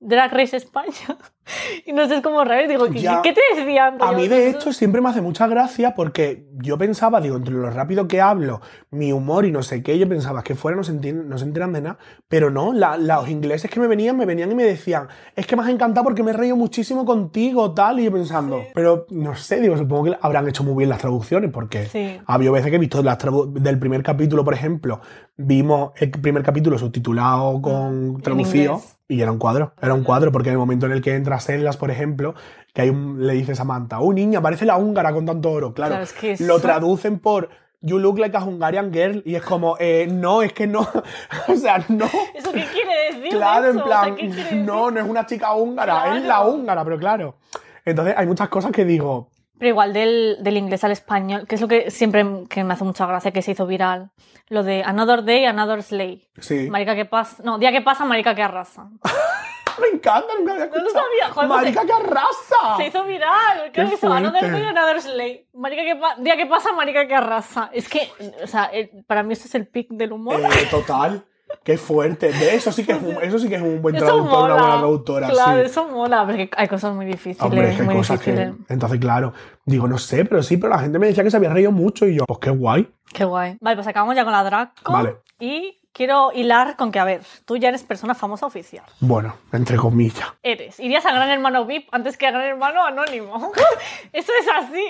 Drag Race España y no sé, es como digo, ¿qué, Ya. qué te decían? A mí, de hecho, siempre me hace mucha gracia porque yo pensaba, digo, entre lo rápido que hablo, mi humor y no sé qué, yo pensaba que fuera no se, entienden- no se enteran de nada, pero no, la- los ingleses que me venían, me venían y me decían, es que me has encantado porque me he reído muchísimo contigo, tal, y yo pensando, pero no sé, digo, supongo que habrán hecho muy bien las traducciones porque Sí. ha habido veces que he visto las del primer capítulo, por ejemplo, vimos el primer capítulo subtitulado con En traducido. Y era un cuadro, era un cuadro porque en el momento en el que entra Sellas, por ejemplo, que hay un, le dice Samantha, oh niña, parece la húngara con tanto oro, claro, Claro, es que lo traducen por You look like a Hungarian girl y es como, eh, no, es que no, o sea, no. ¿Eso qué quiere decir? Claro, en eso? O sea, plan, ¿qué quiere decir? no, no es una chica húngara, es la húngara, pero claro. Entonces hay muchas cosas que digo, Pero igual del, del inglés al español, que es lo que siempre que me hace mucha gracia, que se hizo viral. Lo de Another Day, Another Slay. sí, Marica que pasa. No, día que pasa, marica que arrasa. me encanta, nunca había No lo escuchado. sabía, joder, pues Marica, que arrasa. Se hizo viral. Creo Qué que Another. Day, Another Slay. Marica que pa- día que pasa, marica que arrasa. Es que, o sea, el- para mí esto es el pic del humor. Eh, total. Qué fuerte. De eso sí que es un, eso sí que es un buen eso traductor, mola. una buena traductora. Claro, sí. eso mola, porque hay cosas muy difíciles. Hombre, es que hay muy cosas que. difíciles. Entonces, claro, digo, no sé, pero sí, pero la gente me decía que se había reído mucho y yo, pues qué guay. Qué guay. Vale, pues acabamos ya con la Draco. Vale. Y quiero hilar con que, a ver, tú ya eres persona famosa oficial. Bueno, entre comillas. Eres. Irías a Gran Hermano VIP antes que a Gran Hermano Anónimo. Eso es así.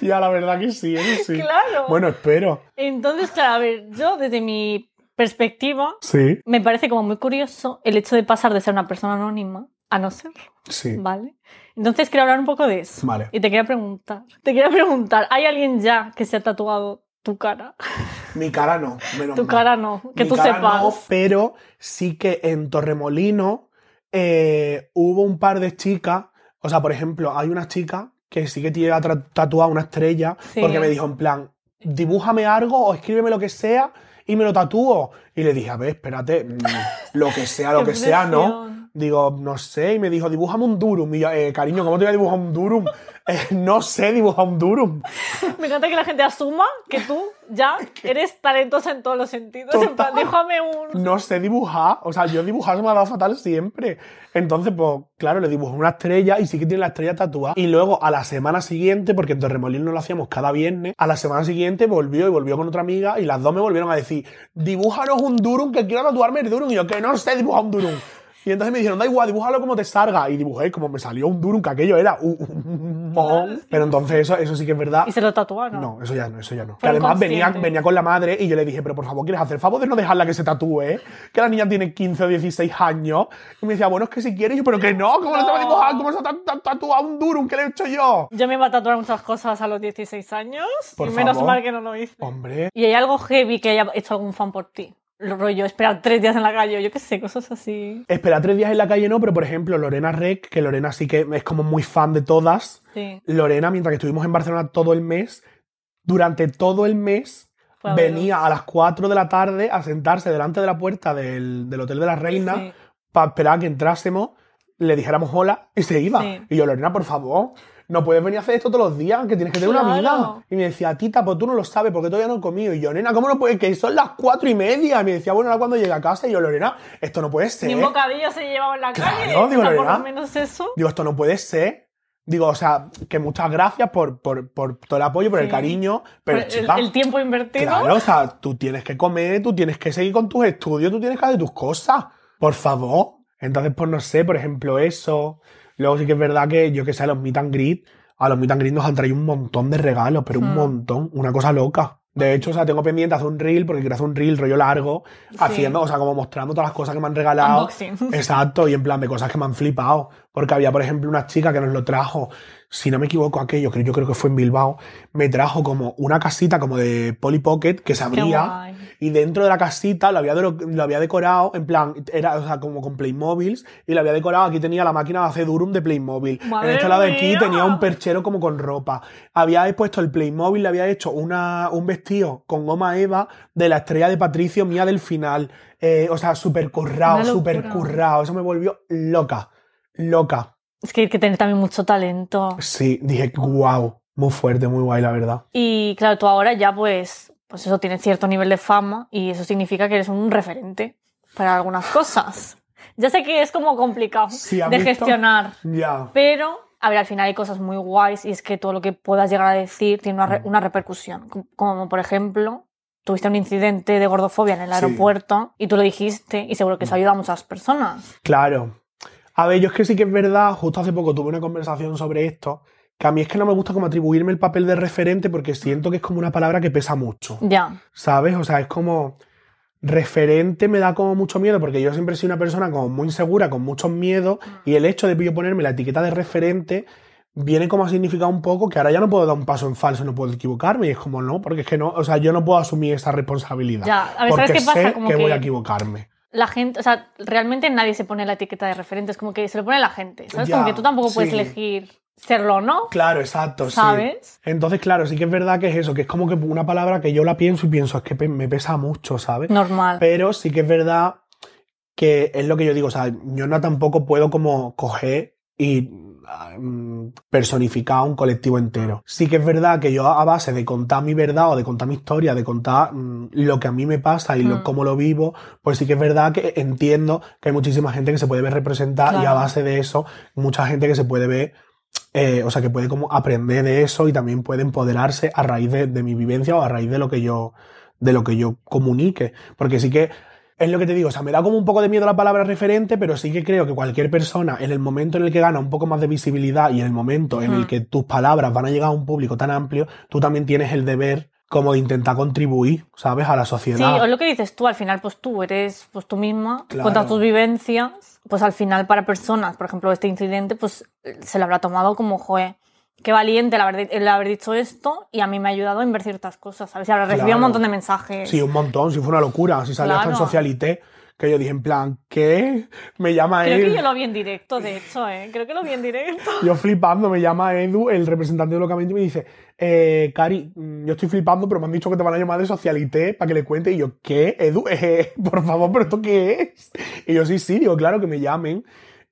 Ya, la verdad que sí, eso sí. Claro. Bueno, espero. Entonces, claro, a ver, yo desde mi perspectiva, Sí, me parece como muy curioso el hecho de pasar de ser una persona anónima a no serlo, sí. ¿vale? Entonces quiero hablar un poco de eso. Vale. Y te quería preguntar, te quería preguntar, ¿hay alguien ya que se ha tatuado tu cara? Mi cara no, menos Tu mal. cara no, que Mi tú cara sepas. no, pero sí que en Torremolino eh, hubo un par de chicas. O sea, por ejemplo, hay una chica que sí que tiene tatuada una estrella Sí. porque me dijo en plan, dibújame algo o escríbeme lo que sea y me lo tatúo. Y le dije, a ver, espérate, mm, lo que sea, lo que sea, ¿no? Digo, no sé, y me dijo, dibújame un durum. Y yo, eh, cariño, ¿cómo te voy a dibujar un durum? Eh, no sé dibujar un durum. Me encanta que la gente asuma que tú ya eres talentosa en todos los sentidos. En plan, Total. déjame un... No sé dibujar. O sea, yo dibujar se me ha dado fatal siempre. Entonces, pues, claro, le dibujé una estrella y sí que tiene la estrella tatuada. Y luego, a la semana siguiente, porque en Torremolino lo hacíamos cada viernes, a la semana siguiente volvió y volvió con otra amiga y las dos me volvieron a decir, dibújanos un durum que quiero tatuarme el durum. Y yo, que no sé dibujar un durum. Y entonces me dijeron, da igual, dibújalo como te salga. Y dibujé como me salió un durum, que aquello era un, un mon. Pero entonces eso, eso sí que es verdad. Y se lo tatuaron. No, eso ya no, eso ya no. Que además venía, venía con la madre y yo le dije, pero por favor, ¿quieres hacer favor de no dejarla que se tatúe? Que la niña tiene 15 o 16 años. Y me decía, bueno, es que si quieres. Y yo, pero que no, ¿cómo no, te va a dibujar? ¿Cómo se ha ta- ta- tatuado un durum? ¿Qué le he hecho yo? Yo me iba a tatuar muchas cosas a los 16 años. Por y menos favor. mal que no lo hice. Hombre. ¿Y hay algo heavy que haya hecho algún fan por ti? Lo rollo, esperar tres días en la calle, yo qué sé, cosas así. Esperar tres días en la calle no, pero por ejemplo, Lorena Rec, que Lorena sí que es como muy fan de todas. Sí. Lorena, mientras que estuvimos en Barcelona todo el mes, durante todo el mes Fue a verlo. venía a las 4 de la tarde a sentarse delante de la puerta del, del Hotel de la Reina Sí. para esperar a que entrásemos, le dijéramos hola y se iba. Sí. Y yo, Lorena, por favor, no puedes venir a hacer esto todos los días, que tienes que tener una Claro. vida. Y me decía, tita, pues tú no lo sabes porque todavía no he comido. Y yo, Lorena, ¿cómo no puedes? Que son las cuatro y media. Y me decía, bueno, ahora cuando llegue a casa. Y yo, Lorena, esto no puede ser. Ni un bocadillo se llevaba en la Claro, calle. digo, o sea, por ¿verdad? lo menos eso. Digo, esto no puede ser. Digo, o sea, que muchas gracias por, por, por todo el apoyo, por el Sí. cariño. Pero, el, chica, el tiempo invertido. claro, o sea, tú tienes que comer, tú tienes que seguir con tus estudios, tú tienes que hacer tus cosas. Por favor. Entonces, pues no sé, por ejemplo, eso. Luego sí que es verdad que yo que sé, a los meet and greet, a los meet and greet nos han traído un montón de regalos, pero un Hmm. montón, una cosa loca. De hecho, o sea, tengo pendiente hacer un reel, porque quiero hacer un reel rollo largo, haciendo, o sea, como mostrando todas las cosas que me han regalado. Unboxing. Exacto, y en plan de cosas que me han flipado. Porque había, por ejemplo, una chica que nos lo trajo, si no me equivoco, aquello, que yo creo que fue en Bilbao, me trajo como una casita como de Polly Pocket que se abría. Y dentro de la casita lo había, de- lo había decorado, en plan, era, o sea, como con Playmobiles, y lo había decorado, aquí tenía la máquina de hacer Durum de Playmobil. ¡Madre en este lado de aquí tenía un perchero como con ropa. Había puesto el Playmobil, le había hecho una, un vestido con goma Eva de la estrella de Patricio mía del final. Eh, o sea, súper currado, súper currado. Eso me volvió loca, loca. Es que hay que tener también mucho talento. Sí, dije, wow, muy fuerte, muy guay, la verdad. Y claro, tú ahora ya pues, pues eso tienes cierto nivel de fama y eso significa que eres un referente para algunas cosas. Ya sé que es como complicado Sí, ¿has de visto? gestionar, Ya. pero a ver, al final hay cosas muy guays y es que todo lo que puedas llegar a decir tiene una, re- Mm. una repercusión. Como, por ejemplo, tuviste un incidente de gordofobia en el Sí. Mm. aeropuerto y tú lo dijiste y seguro que eso ayuda a muchas personas. Claro. A ver, yo es que sí que es verdad, justo hace poco tuve una conversación sobre esto, que a mí es que no me gusta como atribuirme el papel de referente porque siento que es como una palabra que pesa mucho, Ya, ¿sabes? O sea, es como referente me da como mucho miedo porque yo siempre he sido una persona como muy insegura, con muchos miedos y el hecho de yo ponerme la etiqueta de referente viene como a significar un poco que ahora ya no puedo dar un paso en falso, no puedo equivocarme y es como no, porque es que no, o sea, yo no puedo asumir esa responsabilidad. Ya, a ver, ¿sabes porque qué pasa? sé Como que voy a equivocarme. La gente, o sea, realmente nadie se pone la etiqueta de referente, es como que se lo pone la gente, ¿sabes? Ya, como que tú tampoco puedes elegir serlo o no, Claro, exacto, sí. ¿sabes? Entonces, claro, sí que es verdad que es eso, que es como que una palabra que yo la pienso y pienso, es que me pesa mucho, ¿sabes? Normal. Pero sí que es verdad que es lo que yo digo, o sea, yo no tampoco puedo como coger y mm, personificar a un colectivo entero. Sí que es verdad que yo a base de contar mi verdad o de contar mi historia, de contar mm, lo que a mí me pasa y lo, Mm. cómo lo vivo, pues sí que es verdad que entiendo que hay muchísima gente que se puede ver representada y a base de eso, mucha gente que se puede ver eh, o sea, que puede como aprender de eso y también puede empoderarse a raíz de, de mi vivencia o a raíz de lo que yo, de lo que yo comunique. Porque sí que es lo que te digo, o sea, me da como un poco de miedo la palabra referente, pero sí que creo que cualquier persona, en el momento en el que gana un poco más de visibilidad y en el momento en el que tus palabras van a llegar a un público tan amplio, tú también tienes el deber como de intentar contribuir, ¿sabes? A la Sí, sociedad. o lo que dices tú, al final, pues tú eres pues tú misma, Claro. cuentas tus vivencias, pues al final para personas, por ejemplo, este incidente, pues se lo habrá tomado como, joder, qué valiente el haber, el haber dicho esto y a mí me ha ayudado a ver ciertas cosas, ¿sabes? Y habrá recibido Claro. un montón de mensajes. Sí, un montón, si fue una locura, si salió hasta en Claro. Socialité, que yo dije en plan, ¿qué? Me llama Creo que yo lo vi en directo, de hecho, ¿eh? Creo que lo vi en directo. Yo flipando, me llama Edu, el representante de locamente, y me dice, eh, Cari, mm, yo estoy flipando, pero me han dicho que te van a llamar de Socialité para que le cuente. Y yo, ¿qué? Edu, eh, por favor, ¿pero esto qué es? Y yo, sí, sí, digo, claro que me llamen.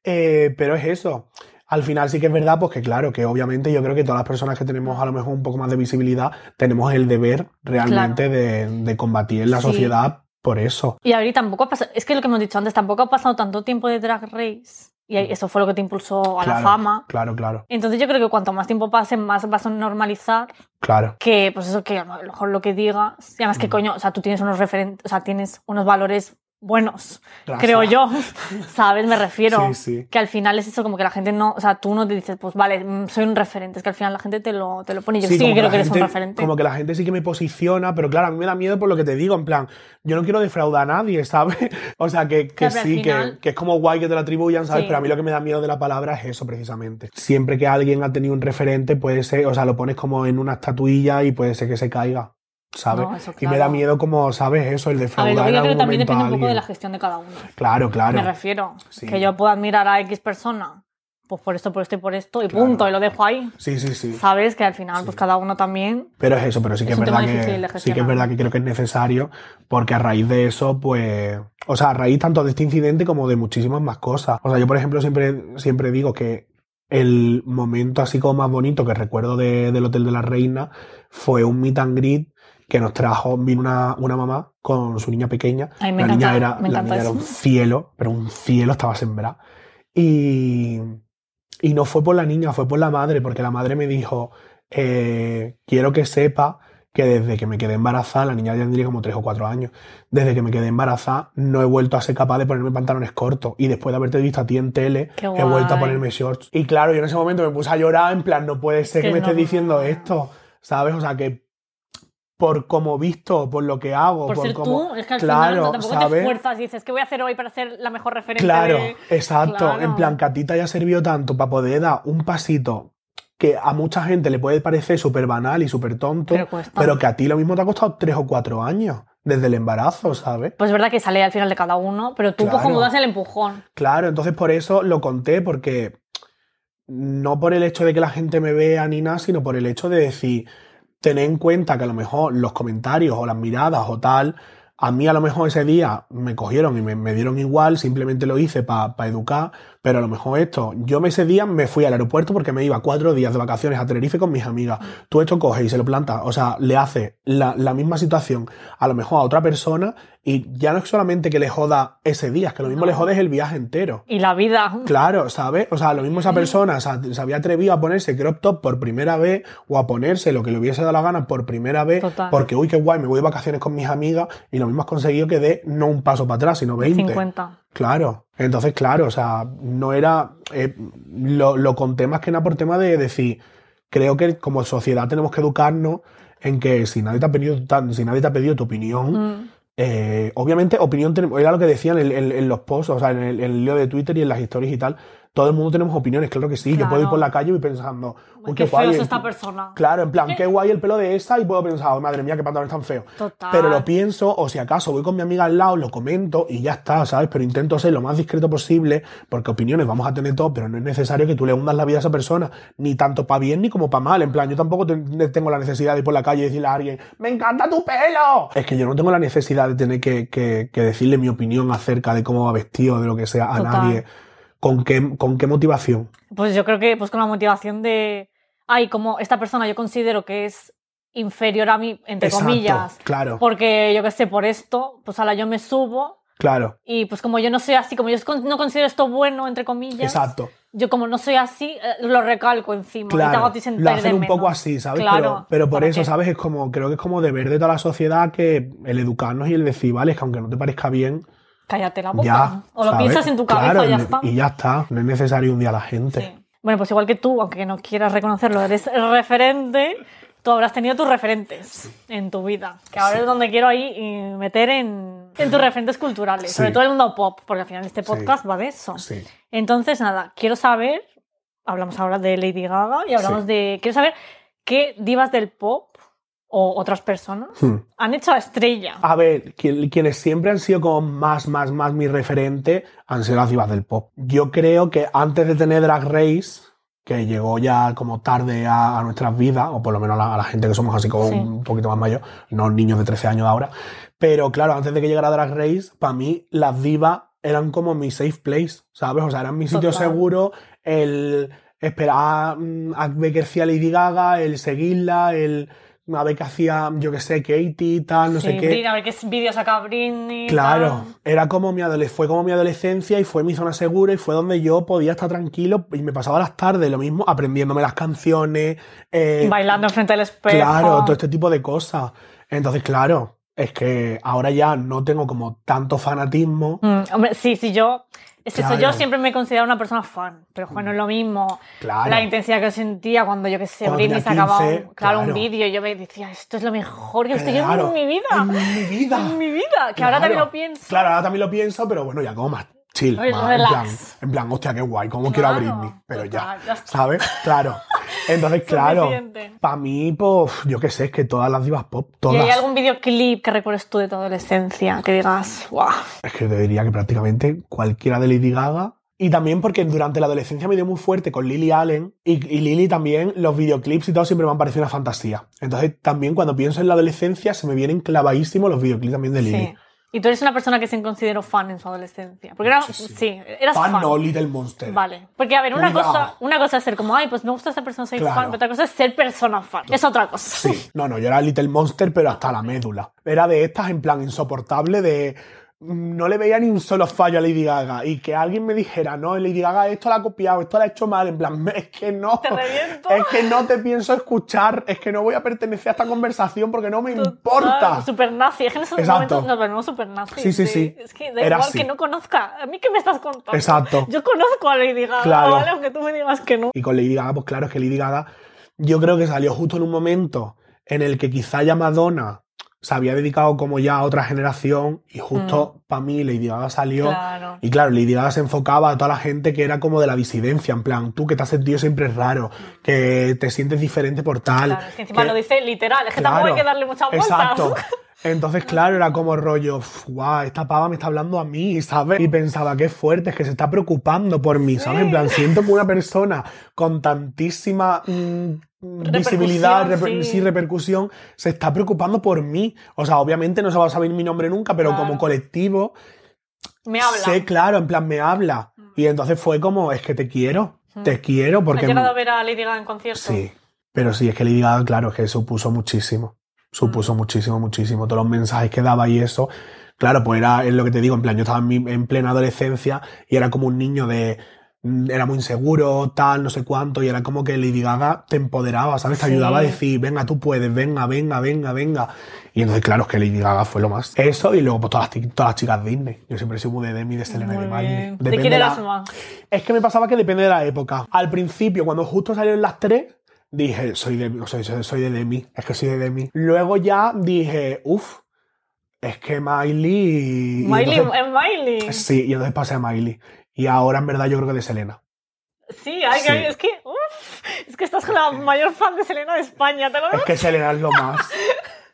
Eh, pero es eso. Al final sí que es verdad, pues que claro, que obviamente yo creo que todas las personas que tenemos a lo mejor un poco más de visibilidad, tenemos el deber realmente de, de combatir en la Sí. sociedad por eso. Y a ver, y tampoco ha pasado, es que lo que hemos dicho antes, tampoco ha pasado tanto tiempo de Drag Race y eso fue lo que te impulsó a la fama. Claro, claro, Entonces yo creo que cuanto más tiempo pase, más vas a normalizar claro. que, pues eso, que a lo mejor lo que digas, y además que Mm. coño, o sea, tú tienes unos referentes, o sea, tienes unos valores buenos, Gracias. creo yo. ¿Sabes? Me refiero. Sí, sí. Que al final es eso, como que la gente no. O sea, tú no te dices, pues vale, mm, soy un referente. Es que al final la gente te lo, te lo pone. y Yo sí, que creo que eres un referente. Como que la gente sí que me posiciona, pero claro, a mí me da miedo por lo que te digo, en plan, yo no quiero defraudar a nadie, ¿sabes? O sea, que, que sí, final- que, que es como guay que te lo atribuyan, ¿sabes? Pero a mí lo que me da miedo de la palabra es eso, precisamente. Siempre que alguien ha tenido un referente, puede ser, o sea, lo pones como en una estatuilla y puede ser que se caiga, ¿sabes? No, eso Y me da miedo como, ¿sabes? Eso, el A ver, defraudar yo creo que también depende un poco de la gestión de cada uno. Claro, claro. Me refiero. Sí. Que yo puedo admirar a X persona, pues por esto, por esto y por esto, y Claro. punto, y lo dejo ahí. Sí, sí, sí. Sabes que al final, pues cada uno también. Pero es eso, pero sí que Es verdad que sí que es verdad que creo que es necesario, porque a raíz de eso, pues, o sea, a raíz tanto de este incidente como de muchísimas más cosas. O sea, yo por ejemplo siempre, siempre digo que el momento así como más bonito que recuerdo de- del Hotel de la Reina fue un meet and greet que nos trajo, vino una, una mamá con su niña pequeña. Ay, me la niña era, me la niña era un cielo, pero un cielo estaba sembrada. Y, y no fue por la niña, fue por la madre, porque la madre me dijo, eh, quiero que sepa que desde que me quedé embarazada, la niña ya tendría como 3 o 4 años, desde que me quedé embarazada no he vuelto a ser capaz de ponerme pantalones cortos y después de haberte visto a ti en tele, he vuelto a ponerme shorts. Y claro, yo en ese momento me puse a llorar en plan, no puede ser Que que me no. estés diciendo esto, ¿sabes? O sea, que por como visto, por lo que hago, Por, por, ser cómo... tú, es que al claro, final tampoco te ¿sabes? esfuerzas y dices, ¿qué voy a hacer hoy para ser la mejor referente? Claro, de-?" exacto. Claro. En plan, que a ti te haya servido tanto para poder dar un pasito que a mucha gente le puede parecer súper banal y súper tonto, Pero pero que a ti lo mismo te ha costado tres o cuatro años desde el embarazo, ¿sabes? Pues es verdad que sale al final de cada uno, pero tú pues como das el empujón. Claro, entonces por eso lo conté, porque no por el hecho de que la gente me vea ni nada, sino por el hecho de decir, tener en cuenta que a lo mejor los comentarios o las miradas o tal, a mí a lo mejor ese día me cogieron y me, dieron igual, simplemente lo hice para educar, pero a lo mejor esto, yo me ese día me fui al aeropuerto porque me iba cuatro días de vacaciones a Tenerife con mis amigas. Tú esto coges y se lo plantas, o sea, le hace la, la misma situación a lo mejor a otra persona y ya no es solamente que le joda ese día, es que lo mismo No. le jodes el viaje entero. Y la vida. Claro, ¿sabes? O sea, lo mismo esa persona se, se había atrevido a ponerse crop top por primera vez o a ponerse lo que le hubiese dado la gana por primera vez Total. porque, uy, qué guay, me voy de vacaciones con mis amigas y lo mismo has conseguido que dé no un paso para atrás, sino 20. 50. Claro. Entonces, claro, o sea, no era. eh, lo, lo conté más que nada por tema de decir, creo que como sociedad tenemos que educarnos en que si nadie te ha pedido, si nadie te ha pedido tu opinión, Mm. eh, obviamente, opinión era lo que decían en, en- en los posts, o sea, en el, en el lío de Twitter y en las historias y tal. Todo el mundo tenemos opiniones, claro que sí. Yo puedo ir Claro. por la calle y pensando, uy, Qué qué, feo es esta persona. Claro, en plan, qué guay el pelo de esa y puedo pensar, "Oh, madre mía, qué pantalones tan feos. Total. Pero lo pienso, o si acaso voy con mi amiga al lado, lo comento y ya está, ¿sabes? Pero intento ser lo más discreto posible, porque opiniones vamos a tener todos, pero no es necesario que tú le hundas la vida a esa persona, ni tanto para bien ni como para mal. En plan, yo tampoco te- tengo la necesidad de ir por la calle y decirle a alguien, ¡me encanta tu pelo! Es que yo no tengo la necesidad de tener que, que- que decirle mi opinión acerca de cómo va vestido, de lo que sea, a Total. nadie. ¿Con qué, ¿Con qué motivación? Pues yo creo que pues con la motivación de, ay, como esta persona yo considero que es inferior a mí, entre Exacto, comillas, claro, porque yo qué sé, por esto, pues ahora yo me subo claro, y pues como yo no soy así, como yo no considero esto bueno, entre comillas, exacto. yo como no soy así, eh, lo recalco encima y te hago Claro, a lo hacen un poco menos. así, ¿sabes? Claro, pero, pero por ¿para eso, qué? ¿sabes? Es como, creo que es como deber de toda la sociedad que el educarnos y el decir, vale, es que aunque no te parezca bien, Cállate la boca. ya. o lo ¿sabes? piensas en tu cabeza Claro, y ya está. Y ya está, no es necesario un día a la gente. Sí. Bueno, pues igual que tú, aunque no quieras reconocerlo, eres el referente, tú habrás tenido tus referentes en tu vida. Que ahora Sí. es donde quiero ahí meter en, en tus referentes culturales, Sí. sobre todo el mundo pop, porque al final este podcast va de eso. Entonces, nada, quiero saber, hablamos ahora de Lady Gaga y hablamos de, quiero saber qué divas del pop o otras personas Hmm. han hecho a estrella. A ver, quien- quienes siempre han sido como más, más, más mi referente han sido las divas del pop. Yo creo que antes de tener Drag Race, que llegó ya como tarde a, a nuestras vidas, o por lo menos a la, a la gente que somos así como Sí. un poquito más mayor, no niños de 13 años de ahora, pero claro, antes de que llegara Drag Race, para mí las divas eran como mi safe place, ¿sabes? O sea, eran mi sitio Total. seguro, el esperar mm, a ver hacía Lady Gaga, el seguirla, el a ver qué hacía, yo qué sé, Katie y tal, no Sí, sé qué. A ver qué vídeos saca Britney. Claro, tal. era como mi fue como mi adolescencia y fue mi zona segura y fue donde yo podía estar tranquilo y me pasaba las tardes lo mismo aprendiéndome las canciones, eh, Bailando enfrente del espejo. claro, todo este tipo de cosas. Entonces, claro, es que ahora ya no tengo como tanto fanatismo. Mm, hombre, sí, sí, yo. Es eso, yo Claro. siempre me he considerado una persona fan, pero Juan no es lo mismo. Claro. La intensidad que sentía cuando yo que sé, Cuando Britney sacaba 15, un, claro, un claro. vídeo y yo me decía, esto es lo mejor que estoy Claro, viendo en mi vida. En mi vida. En mi vida. Que ahora también Claro. lo pienso. Claro, ahora también lo pienso, pero bueno, ya como más chill. Oye, más, en, plan, en plan, hostia, qué guay, cómo quiero a Claro, Britney. Pero ya, ya. ¿sabes? Claro. Entonces, claro, para mí, pues, yo qué sé, es que todas las divas pop, ¿Y todas. hay algún videoclip que recuerdes tú de tu adolescencia? Que digas, wow. Es que te diría que prácticamente cualquiera de Lady Gaga. Y también porque durante la adolescencia me dio muy fuerte con Lily Allen. Y, y Lily también, los videoclips y todo siempre me han parecido una fantasía. Entonces también cuando pienso en la adolescencia se me vienen clavadísimos los videoclips también de Lily. Sí. Y tú eres una persona que se consideró fan en su adolescencia. Porque era, Sí, sí, sí. eras fan. Fan no, Little Monster. Vale. Porque, a ver, una cosa, Gaga. una cosa es ser como, ay, pues me gusta esta persona, soy Claro. fan, pero otra cosa es ser persona fan. Es otra cosa. Sí, no, no, yo era Little Monster, pero hasta la médula. Era de estas en plan insoportable de... No le veía ni un solo fallo a Lady Gaga. Y que alguien me dijera, no, Lady Gaga esto la ha copiado, esto la ha hecho mal. En plan, es que no. Te reviento. Es que no te pienso escuchar. Es que no voy a pertenecer a esta conversación porque no me Total, importa. Super nazi. Es que en esos Exacto. momentos nos volvemos super nazi. Sí, sí, sí. Es que da Era igual así. que no conozca. A mí que me estás contando. Exacto. Yo conozco a Lady Gaga, Claro. ¿vale? Aunque tú me digas que no. Y con Lady Gaga, pues claro, es que Lady Gaga, yo creo que salió justo en un momento en el que quizá ya Madonna se había dedicado como ya a otra generación y justo para mí Lady Gaga salió. Mm. Claro. Y claro, Lady Gaga se enfocaba a toda la gente que era como de la disidencia, en plan, tú que te has sentido siempre raro, que te sientes diferente por tal. Claro, es que encima que- lo dice literal. Es que Claro, tampoco hay que darle muchas vueltas. Exacto. Entonces, claro, era como rollo, guau, esta pava me está hablando a mí, ¿sabes? Y pensaba, qué fuerte, es que se está preocupando por mí, ¿sabes? En plan, siento que una persona con tantísima mm, visibilidad, reper- sí. sí, repercusión, se está preocupando por mí. O sea, obviamente no se va a saber mi nombre nunca, pero Claro. como colectivo, Me habla. sé, claro, en plan, me habla. Y entonces fue como, es que te quiero, te quiero, ¿Has porque... llegado a ver a Lady Gaga en concierto? Sí, pero sí, es que Lady Gaga, claro, es que supuso muchísimo. Supuso muchísimo, muchísimo. Todos los mensajes que daba y eso. Claro, pues era es lo que te digo, en plan, yo estaba en, mi- en plena adolescencia y era como un niño de. Mm, Era muy inseguro, tal, no sé cuánto, y era como que Lady Gaga te empoderaba, ¿sabes? Te Sí. ayudaba a decir, venga, tú puedes, venga, venga, venga, venga. Y entonces, claro, es que Lady Gaga fue lo más. Eso y luego, pues todas las, todas las chicas Disney. Yo siempre sido muy de Demi, de Selena de Miley. ¿De quién eras más? es que me pasaba que depende de la época. Al principio, cuando justo salieron las tres, dije, soy de, o sea, soy, soy de Demi, es que soy de Demi. Luego ya dije, uff, es que Miley... Miley, entonces- es Miley. sí, y entonces pasé a Miley. Y ahora en verdad yo creo que de Selena. Sí, hay Sí. es que, uf, es que estás la mayor fan de Selena de España, te lo Es digo. que Selena es lo más.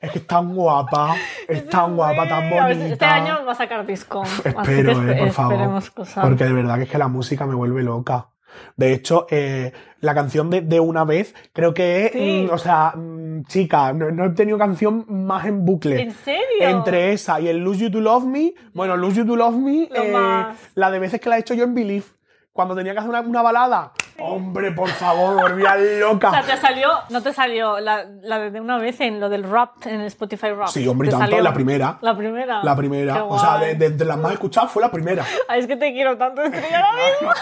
Es que es tan guapa, es tan guapa, tan ver, bonita. Este año va a sacar disco. así que Espero, espe- eh, por favor. cosas. Porque de verdad que es que la música me vuelve loca. De hecho, eh, la canción de, de Una vez, creo que es, Sí. mm, o sea, mm, chica, no, no he tenido canción más en bucle. ¿En serio? Entre esa y el Lose You to Love Me, bueno, Lose You to Love Me, eh, la de veces que la he hecho yo en Believe, cuando tenía que hacer una, una balada. Hombre, por favor, volvía loca. O sea, te salió, no te salió la, la de una vez en lo del rap, en el Spotify rap. Sí, hombre, y ¿Te tanto, salió? la primera. La primera. La primera, Qué o sea, de, guay. de- de las más escuchadas fue la primera. Ay, es que te quiero tanto, estrella ahora mismo.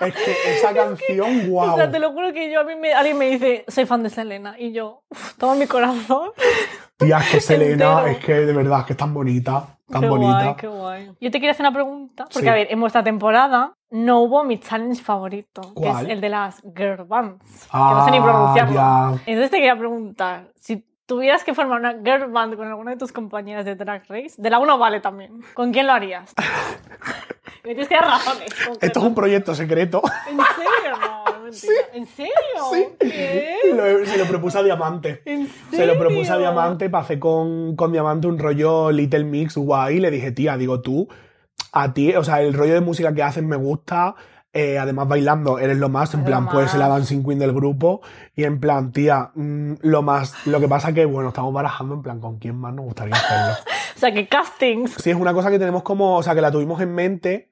Es que esa canción, wow. O sea, te lo juro que yo a mí me, alguien me dice, soy fan de Selena. Y yo, uf, toma mi corazón. Tía, es que Selena, es que de verdad, es que es tan bonita, tan qué bonita. guay, qué guay. Yo te quiero hacer una pregunta. Porque, Sí. a ver, en vuestra temporada no hubo mi challenge favorito, que es el de las girl bands. que Ah, no sé ni pronunciarlo. ya. Entonces te quería preguntar, si tuvieras que formar una girl band con alguna de tus compañeras de Drag Race, de la 1 vale también, ¿con quién lo harías? Me tienes que dar razones. Esto es un proyecto secreto. ¿En serio? No. ¿En serio? Sí. ¿Qué? Lo- se lo propuse a Diamante. ¿En Se lo propuse a serio? Diamante, pasé con, con Diamante un rollo Little Mix guay. y Le dije, tía, digo tú, a ti, o sea, el rollo de música que haces me gusta. Eh, además, bailando, eres lo más. En Lo plan, puedes ser la más. dancing queen del grupo. Y en plan, tía, mm, lo más. Lo que pasa que, bueno, estamos barajando en plan, ¿con quién más nos gustaría hacerlo? O sea, que castings. Sí, es una cosa que tenemos como, o sea, que la tuvimos en mente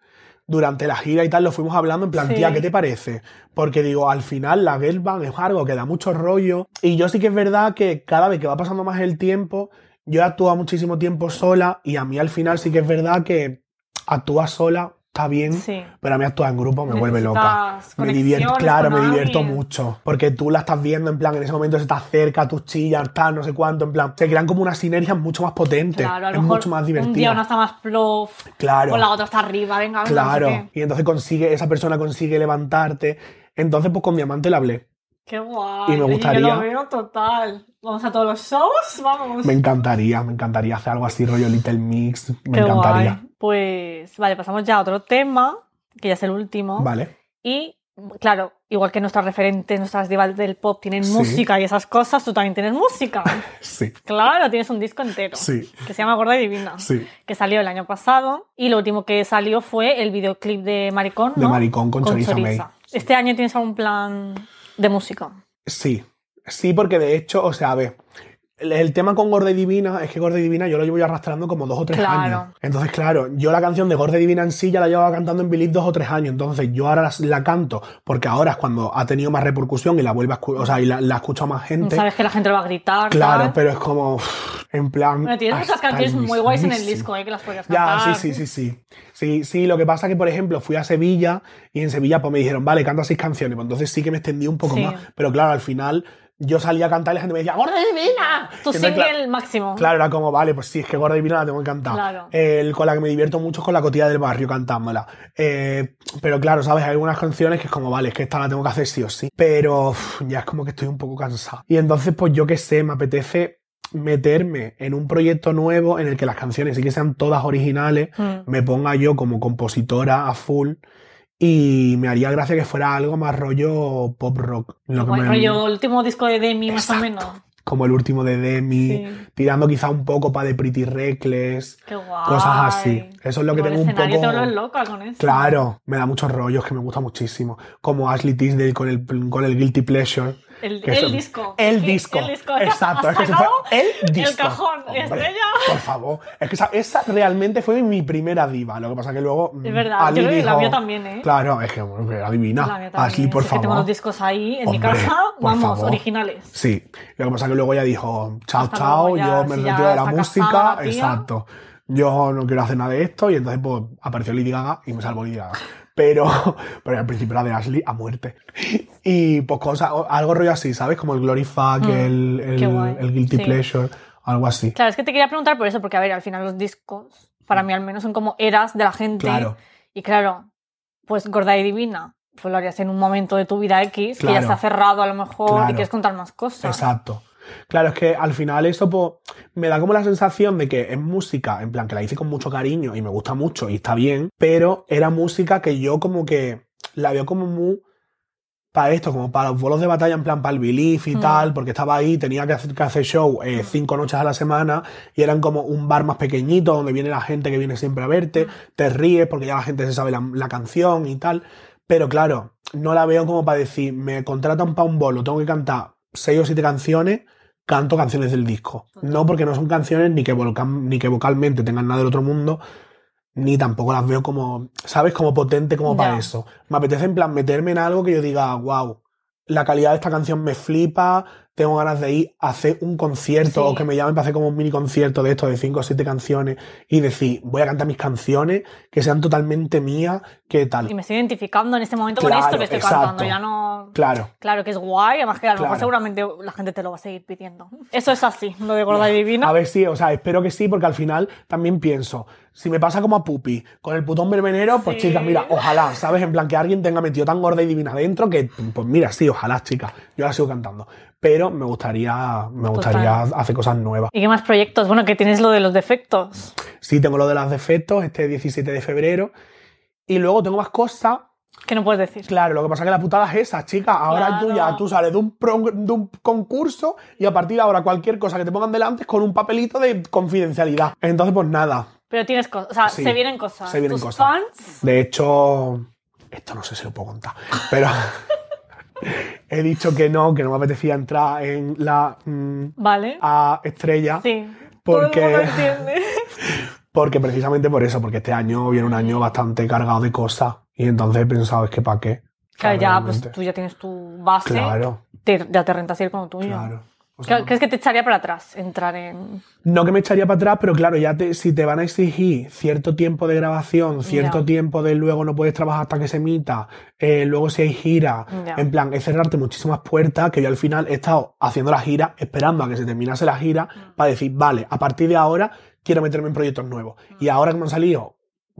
durante la gira y tal, lo fuimos hablando en plan, Sí. tía, ¿qué te parece? Porque digo, al final la girl band es algo que da mucho rollo y yo sí que es verdad que cada vez que va pasando más el tiempo, yo he actuado muchísimo tiempo sola y a mí al final sí que es verdad que actuar sola está bien, Sí. pero a mí actuar en grupo me vuelve loca. Me divierto, claro, me divierto alguien. mucho. Porque tú la estás viendo, en plan, en ese momento se está cerca, tú chillas, tal, no sé cuánto, en plan. Se crean como unas sinergias mucho más potentes. Claro, a lo es mejor mucho más un día una está más plof, Claro. con la otra está arriba, venga, venga, no sé Claro. Y entonces consigue, esa persona consigue levantarte. Entonces, pues con Diamante le hablé. Qué guay. Y me gustaría- Yo lo veo total. Vamos a todos los shows, vamos. Me encantaría, me encantaría hacer algo así, rollo Little Mix. Me Qué encantaría. guay. Pues vale, pasamos ya a otro tema, que ya es el último. Vale. Y claro, igual que nuestras referentes, nuestras divas del pop tienen Sí. música y esas cosas, tú también tienes música. Sí, claro, tienes un disco entero. sí, Que se llama Gorda y Divina. sí. Que salió el año pasado. Y lo último que salió fue el videoclip de Maricón. De ¿no? Maricón con Chorizo May. Este año tienes algún plan de música. Sí, sí, porque de hecho, o sea, a ver, el, tema con Gorda y Divina es que Gorda y Divina yo lo llevo ya arrastrando como dos o tres Claro. años. Entonces, claro, yo la canción de Gorda y Divina en sí ya la llevaba cantando en Believe dos o tres años. Entonces, yo ahora la, la canto porque ahora es cuando ha tenido más repercusión y la vuelve a escu- o sea, y la, la escucha más gente. Sabes que la gente lo va a gritar. Claro, tal. pero es como, uff, en plan. Bueno, tienes muchas canciones muy guays en el disco, ¿eh? Que las podrías Ya, cantar. sí, sí, sí, sí. Sí, sí, lo que pasa es que, por ejemplo, fui a Sevilla y en Sevilla pues me dijeron, vale, canta seis canciones. Pues entonces sí que me extendí un poco Sí. más. Pero claro, al final yo salía a cantar y la gente me decía, ¡Gorda Divina! Tu Entonces, single claro, máximo. Claro, era como, vale, pues sí, es que Gorda Divina la tengo que cantar. Claro. El, con la que me divierto mucho es con la cotilla del barrio cantándola. Eh, pero claro, ¿sabes? Hay algunas canciones que es como, vale, es que esta la tengo que hacer sí o sí. Pero ya es como que estoy un poco cansado. Y entonces, pues yo qué sé, me apetece meterme en un proyecto nuevo en el que las canciones sí que sean todas originales, Mm. me ponga yo como compositora a full y me haría gracia que fuera algo más rollo pop rock. Lo que Guay, me- rollo, el último disco de Demi, más o menos. Como el último de Demi, Sí. tirando quizá un poco para de Pretty Reckless. Qué guay. Cosas así. Eso es lo que Por tengo el un poco- te loca con eso. Claro, me da muchos rollos que me gusta muchísimo. Como Ashley Tisdale con el, con el Guilty Pleasure. El, el disco. El disco. El disco. Exacto, ¿Has es que se fue sacado el disco. cajón, Hombre, estrella. Por favor. Es que esa, esa realmente fue mi primera diva. Lo que pasa que luego. mm, Es verdad, Ali yo creo que la dijo- mía también, ¿eh? Claro, es que bueno, era divina. También. Ashley, por Sí, que favor. tengo los discos ahí en mi casa, vamos, favor. originales. Sí, lo que pasa es que luego ella dijo, chao, Hasta chao, ya, yo me si retiro de la música, casada la tía. exacto. Yo no quiero hacer nada de esto y entonces pues apareció Lady Gaga y me salvó Lady Gaga. Pero, pero al principio era de Ashley a muerte. Y pues cosas, algo rollo así, ¿sabes? Como el Glory Fuck, Mm, el, el, el Guilty Sí. Pleasure, algo así. Claro, es que te quería preguntar por eso, porque a ver, al final los discos, para mí al menos, son como eras de la gente. Claro, Y claro, pues Gorda y Divina, pues lo harías en un momento de tu vida X, que ya Claro. está cerrado a lo mejor Claro. y quieres contar más cosas. exacto. Claro, es que al final eso pues, me da como la sensación de que es música, en plan que la hice con mucho cariño y me gusta mucho y está bien, pero era música que yo como que la veo como muy para esto, como para los bolos de batalla, en plan para el belief y Mm. tal, porque estaba ahí, tenía que hacer, que hacer show eh, cinco noches a la semana y eran como un bar más pequeñito donde viene la gente que viene siempre a verte, te ríes porque ya la gente se sabe la, la canción y tal, pero claro, no la veo como para decir, me contratan para un bolo, tengo que cantar seis o siete canciones, canto canciones del disco. No porque no son canciones ni que, volca- ni que vocalmente tengan nada del otro mundo, ni tampoco las veo como, ¿sabes? Como potente como para eso. Me apetece en plan meterme en algo que yo diga, wow, la calidad de esta canción me flipa, tengo ganas de ir a hacer un concierto Sí. o que me llamen para hacer como un mini concierto de esto de cinco o siete canciones y decir, voy a cantar mis canciones que sean totalmente mías, ¿qué tal? Y me estoy identificando en este momento con esto que estoy exacto. cantando. Ya no. Claro. Claro que es guay, además que a lo mejor seguramente la gente te lo va a seguir pidiendo. Eso es así, lo de Gorda y Divina. A ver si, o sea, espero que sí, porque al final también pienso, si me pasa como a Pupi, con el putón verbenero, pues Sí. chicas, mira, ojalá, ¿sabes? En plan que alguien tenga metido tan gorda y divina dentro que, pues mira, sí, ojalá, chicas, yo la sigo cantando. Pero me gustaría, me gustaría hacer cosas nuevas. ¿Y qué más proyectos? Bueno, que tienes lo de los defectos. Sí, tengo lo de los defectos, este 17 de febrero. Y luego tengo más cosas. Que no puedes decir. Claro, lo que pasa es que la putada es esa, chica. Ahora tú ya, Claro. tú sales de un, pro- de un concurso y a partir de ahora cualquier cosa que te pongan delante es con un papelito de confidencialidad. Entonces, pues nada, Pero tienes cosas. O sea, Sí, se vienen cosas. se vienen Tus cosas. fans. De hecho, esto no sé si lo puedo contar, pero he dicho que no, que no me apetecía entrar en la mm, Vale. A estrella, Sí. porque- Todo el mundo entiende. porque precisamente por eso, porque este año viene un año bastante cargado de cosas y entonces he pensado, es que para qué. Claro, ya, pues Realmente. tú ya tienes tu base. Claro, Te, ya te rentas ir con lo tuyo. claro. O sea, ¿Crees que te echaría para atrás entrar en...? no que me echaría para atrás, pero claro, ya te, si te van a exigir cierto tiempo de grabación, cierto tiempo de luego no puedes trabajar hasta que se emita, eh, luego si hay gira, en plan, es cerrarte muchísimas puertas que yo al final he estado haciendo la gira, esperando a que se terminase la gira, Mm. para decir, vale, a partir de ahora quiero meterme en proyectos nuevos. Mm. Y ahora que me han salido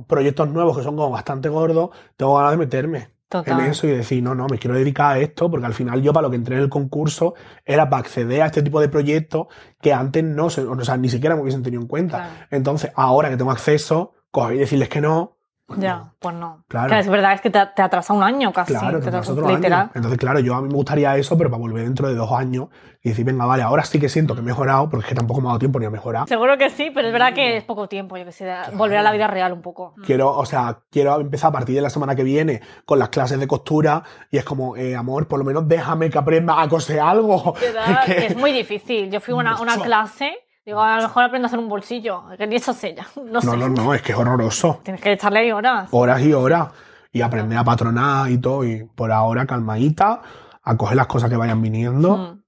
proyectos nuevos que son como bastante gordos, tengo ganas de meterme Total. en eso y decir, no, no, me quiero dedicar a esto, porque al final yo para lo que entré en el concurso era para acceder a este tipo de proyectos que antes no se, o sea, ni siquiera me hubiesen tenido en cuenta. Claro. Entonces, ahora que tengo acceso, coger y decirles que no, Ya, pues no. Claro. es verdad, es que te, te atrasa un año casi. Claro, te tendrás atrasa- otro literal. año. Entonces, claro, yo a mí me gustaría eso, pero para volver dentro de dos años y decir, venga, vale, ahora sí que siento que he mejorado, porque es que tampoco me ha dado tiempo ni a mejorar. Seguro que sí, pero es verdad que es poco tiempo, yo que sé, volver a la vida real un poco. Quiero, o sea, quiero empezar a partir de la semana que viene con las clases de costura y es como, eh, amor, por lo menos déjame que aprenda a coser algo. Es que- es muy difícil. Yo fui a una, una clase, digo, a lo mejor aprendo a hacer un bolsillo, que ni eso sé ya. No sé. No, no, no, es que es horroroso. Tienes que echarle ahí horas. Horas y horas. Y aprender a patronar y todo. Y por ahora, calmadita, a coger las cosas que vayan viniendo Mm,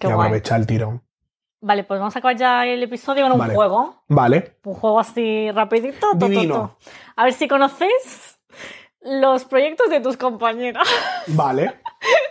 y guay. aprovechar el tirón. Vale, pues vamos a acabar ya el episodio con un Vale. juego. Vale. Un juego así rapidito. to, Divino. to. A ver si conoces los proyectos de tus compañeras. Vale.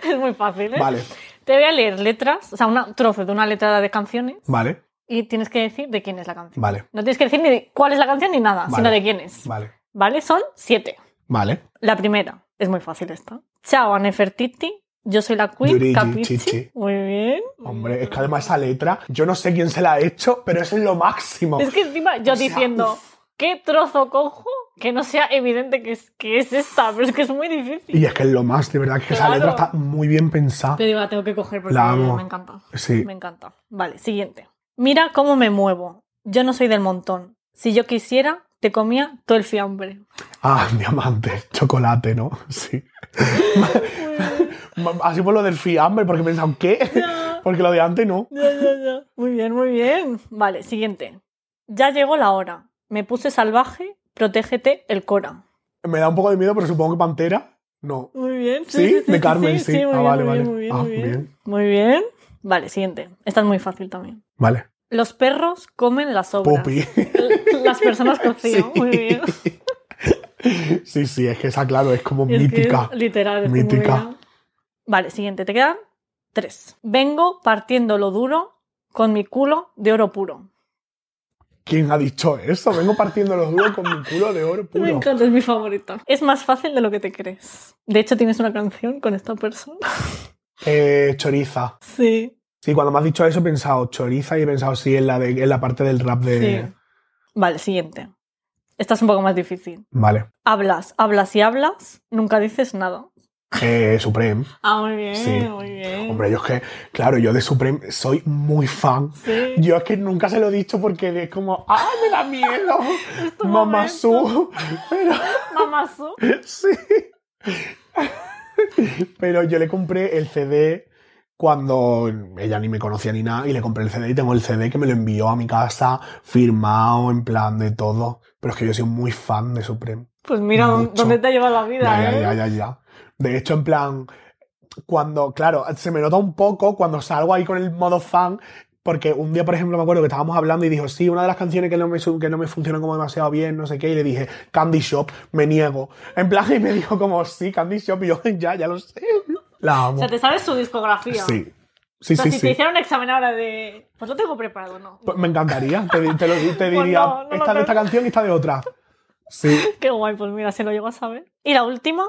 es muy fácil, ¿eh? Vale. Te voy a leer letras, o sea, un trozo de una letra de canciones Vale. Y tienes que decir de quién es la canción. Vale. No tienes que decir ni de cuál es la canción ni nada, Vale. sino de quién es. Vale. ¿Vale? Son siete. Vale. La primera, es muy fácil esta. Ciao, a Nefertiti. Yo soy la Queen, Yurigi. Chichi. Muy bien. Hombre, es que además esa letra, yo no sé quién se la ha hecho, pero es lo máximo. Es que encima yo O sea, diciendo, uf. ¿qué trozo cojo? Que no sea evidente que es, que es esta, pero es que es muy difícil. Y es que es lo más, de verdad, que esa letra está muy bien pensada. Te digo, la tengo que coger porque La amo. me encanta. Sí. Me encanta. Vale, siguiente. Mira cómo me muevo. Yo no soy del montón. Si yo quisiera, te comía todo el fiambre. Ah, diamante, chocolate, ¿no? Sí. Así por lo del fiambre, porque he pensado, ¿qué? Ya, Porque lo de antes no. ya, ya, ya. Muy bien, muy bien. Vale, siguiente. Ya llegó la hora. Me puse salvaje. Protégete el Cora. Me da un poco de miedo, pero supongo que Pantera. No. Muy bien. ¿Sí? De Carmen, sí. Ah, bien, vale, muy vale. bien, muy bien, Ah, muy bien. bien. Muy bien. Vale, siguiente. Esta es muy fácil también. Vale. Los perros comen las obras. Pupi. Las personas cocinan. Sí. Muy bien. Sí, sí, es que esa, claro, es como es mítica. es literal. es Mítica. Vale, siguiente. Te quedan tres. Vengo partiendo lo duro con mi culo de oro puro. ¿Quién ha dicho eso? Vengo partiendo los duros con mi culo de oro Me puro. encanta, es mi favorita. Es más fácil de lo que te crees. De hecho, tienes una canción con esta persona. Eh, choriza. Sí. Sí, cuando me has dicho eso he pensado choriza y he pensado sí en la, de, en la parte del rap de... Sí. Vale, siguiente. Esta es un poco más difícil. Vale. Hablas, hablas y hablas, nunca dices nada. Eh, Supreme. Ah, muy bien, Sí. muy bien. Hombre, yo es que, claro, yo de Supreme soy muy fan. Sí. Yo es que nunca se lo he dicho porque es como, ¡ah, me da miedo! Su. Pero, Mamazo. sí. Pero yo le compré el CD cuando ella ni me conocía ni nada y le compré el CD y tengo el CD que me lo envió a mi casa firmado en plan de todo. Pero es que yo soy muy fan de Supreme. Pues mira Mucho. dónde te ha llevado la vida, Ya, ya, ¿eh? ya, ya, ya. De hecho, en plan, cuando, claro, se me nota un poco cuando salgo ahí con el modo fan, porque un día, por ejemplo, me acuerdo que estábamos hablando y dijo, sí, una de las canciones que no me, que no me funcionan como demasiado bien, no sé qué, y le dije, Candy Shop, me niego. En plan, y me dijo como, sí, Candy Shop, y yo, ya, ya lo sé. La amo. O sea, te sabes su discografía. Sí. Sí, O sea, sí, si sí. te hiciera un examen ahora de. Pues lo tengo preparado, ¿no? Pues me encantaría. Te, te lo, te Pues diría, no, no lo esta de esta canción y esta de otra. Sí. Qué guay, pues mira, se lo llego a saber. Y la última,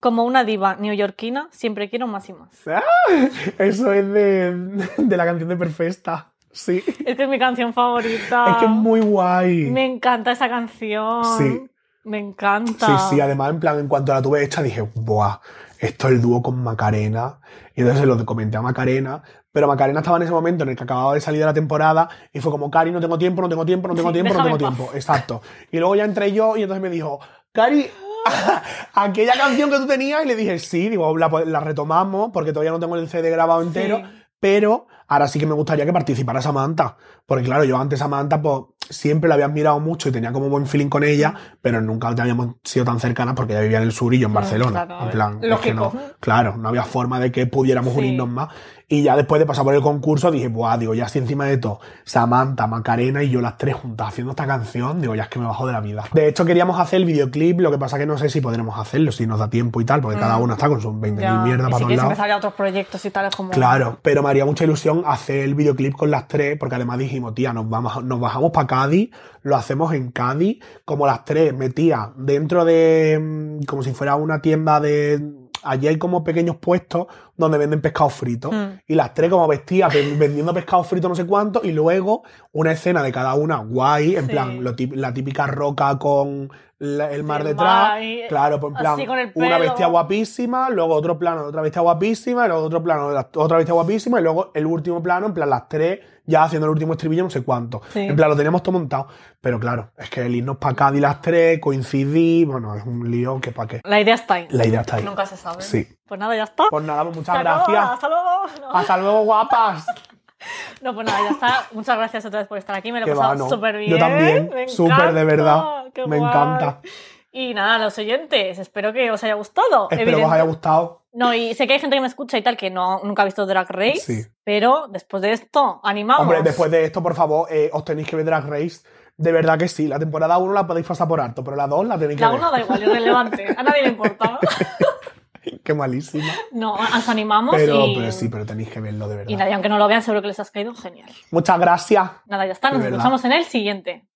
como una diva neoyorquina, siempre quiero más y más. Eso es de, de la canción de Perfesta. Sí. Es que es mi canción favorita. Es que es muy guay. Me encanta esa canción. Sí. Me encanta. Sí, sí, además, en plan, en cuanto la tuve hecha, dije, ¡buah! Esto es el dúo con Macarena. Y entonces se lo comenté a Macarena, pero Macarena estaba en ese momento en el que acababa de salir de la temporada y fue como, Cari, no tengo tiempo, no tengo tiempo, no tengo Sí, tiempo, no tengo en tiempo. Exacto. Y luego ya entré yo y entonces me dijo, Cari, aquella canción que tú tenías, y le dije, sí, digo, la, la retomamos porque todavía no tengo el CD grabado entero, Sí. pero ahora sí que me gustaría que participara Samantha. Porque claro, yo antes Samantha, pues siempre la había admirado mucho y tenía como buen feeling con ella, pero nunca habíamos sido tan cercanas porque ella vivía en el sur y yo en Mm, Barcelona. claro, en plan, es que lógico. no, claro, no había forma de que pudiéramos Sí. unirnos más. Y ya después de pasar por el concurso dije, buah, digo, ya así encima de todo, Samantha, Macarena y yo las tres juntas haciendo esta canción, digo, ya es que me bajo de la vida. De hecho, queríamos hacer el videoclip, lo que pasa que no sé si podremos hacerlo, si nos da tiempo y tal, porque cada uno está con sus 20.000 Ya. mierdas para si todos lados. otros proyectos y tal, es como... Claro, pero me haría mucha ilusión hacer el videoclip con las tres, porque además dijimos, tía, nos, vamos, nos bajamos para Cádiz, lo hacemos en Cádiz, como las tres metía dentro de, mm, como si fuera una tienda de... Allí hay como pequeños puestos donde venden pescado frito. Mm. Y las tres como vestidas ven- vendiendo pescado frito no sé cuánto. Y luego una escena de cada una guay, en Sí. plan lo la típica roca con la- el mar detrás. claro, pues en plan una bestia guapísima, luego otro plano de otra bestia guapísima, y luego otro plano de la- otra bestia guapísima, y luego el último plano, en plan las tres ya haciendo el último estribillo no sé cuánto. Sí. En plan lo teníamos todo montado. Pero claro, es que el irnos para Cádiz las tres, coincidir, bueno, es un lío que para qué. La idea está ahí. La idea está ahí. Nunca se sabe. Sí. Pues nada, ya está. Pues nada, pues muchas gracias. Hasta luego. No. Hasta luego, guapas. No, pues nada, ya está. Muchas gracias otra vez por estar aquí. Me lo he pasado no. súper bien. Yo también. Súper, de verdad. qué Me guay. encanta. Y nada, los oyentes, espero que os haya gustado. Espero que os haya gustado. No, y sé que hay gente que me escucha y tal que no, nunca ha visto Drag Race, Sí. pero después de esto, animamos. Hombre, después de esto, por favor, eh, os tenéis que ver Drag Race. De verdad que sí. La temporada 1 la podéis pasar por alto, pero la 2 la tenéis que La ver. uno da igual, irrelevante. A nadie le importa. Qué malísima. No, os animamos Pero, y, pero sí, pero tenéis que verlo de verdad. y nadie, aunque no lo vean, seguro que les has caído genial. Muchas gracias. Nada, ya está. Nos escuchamos en el siguiente.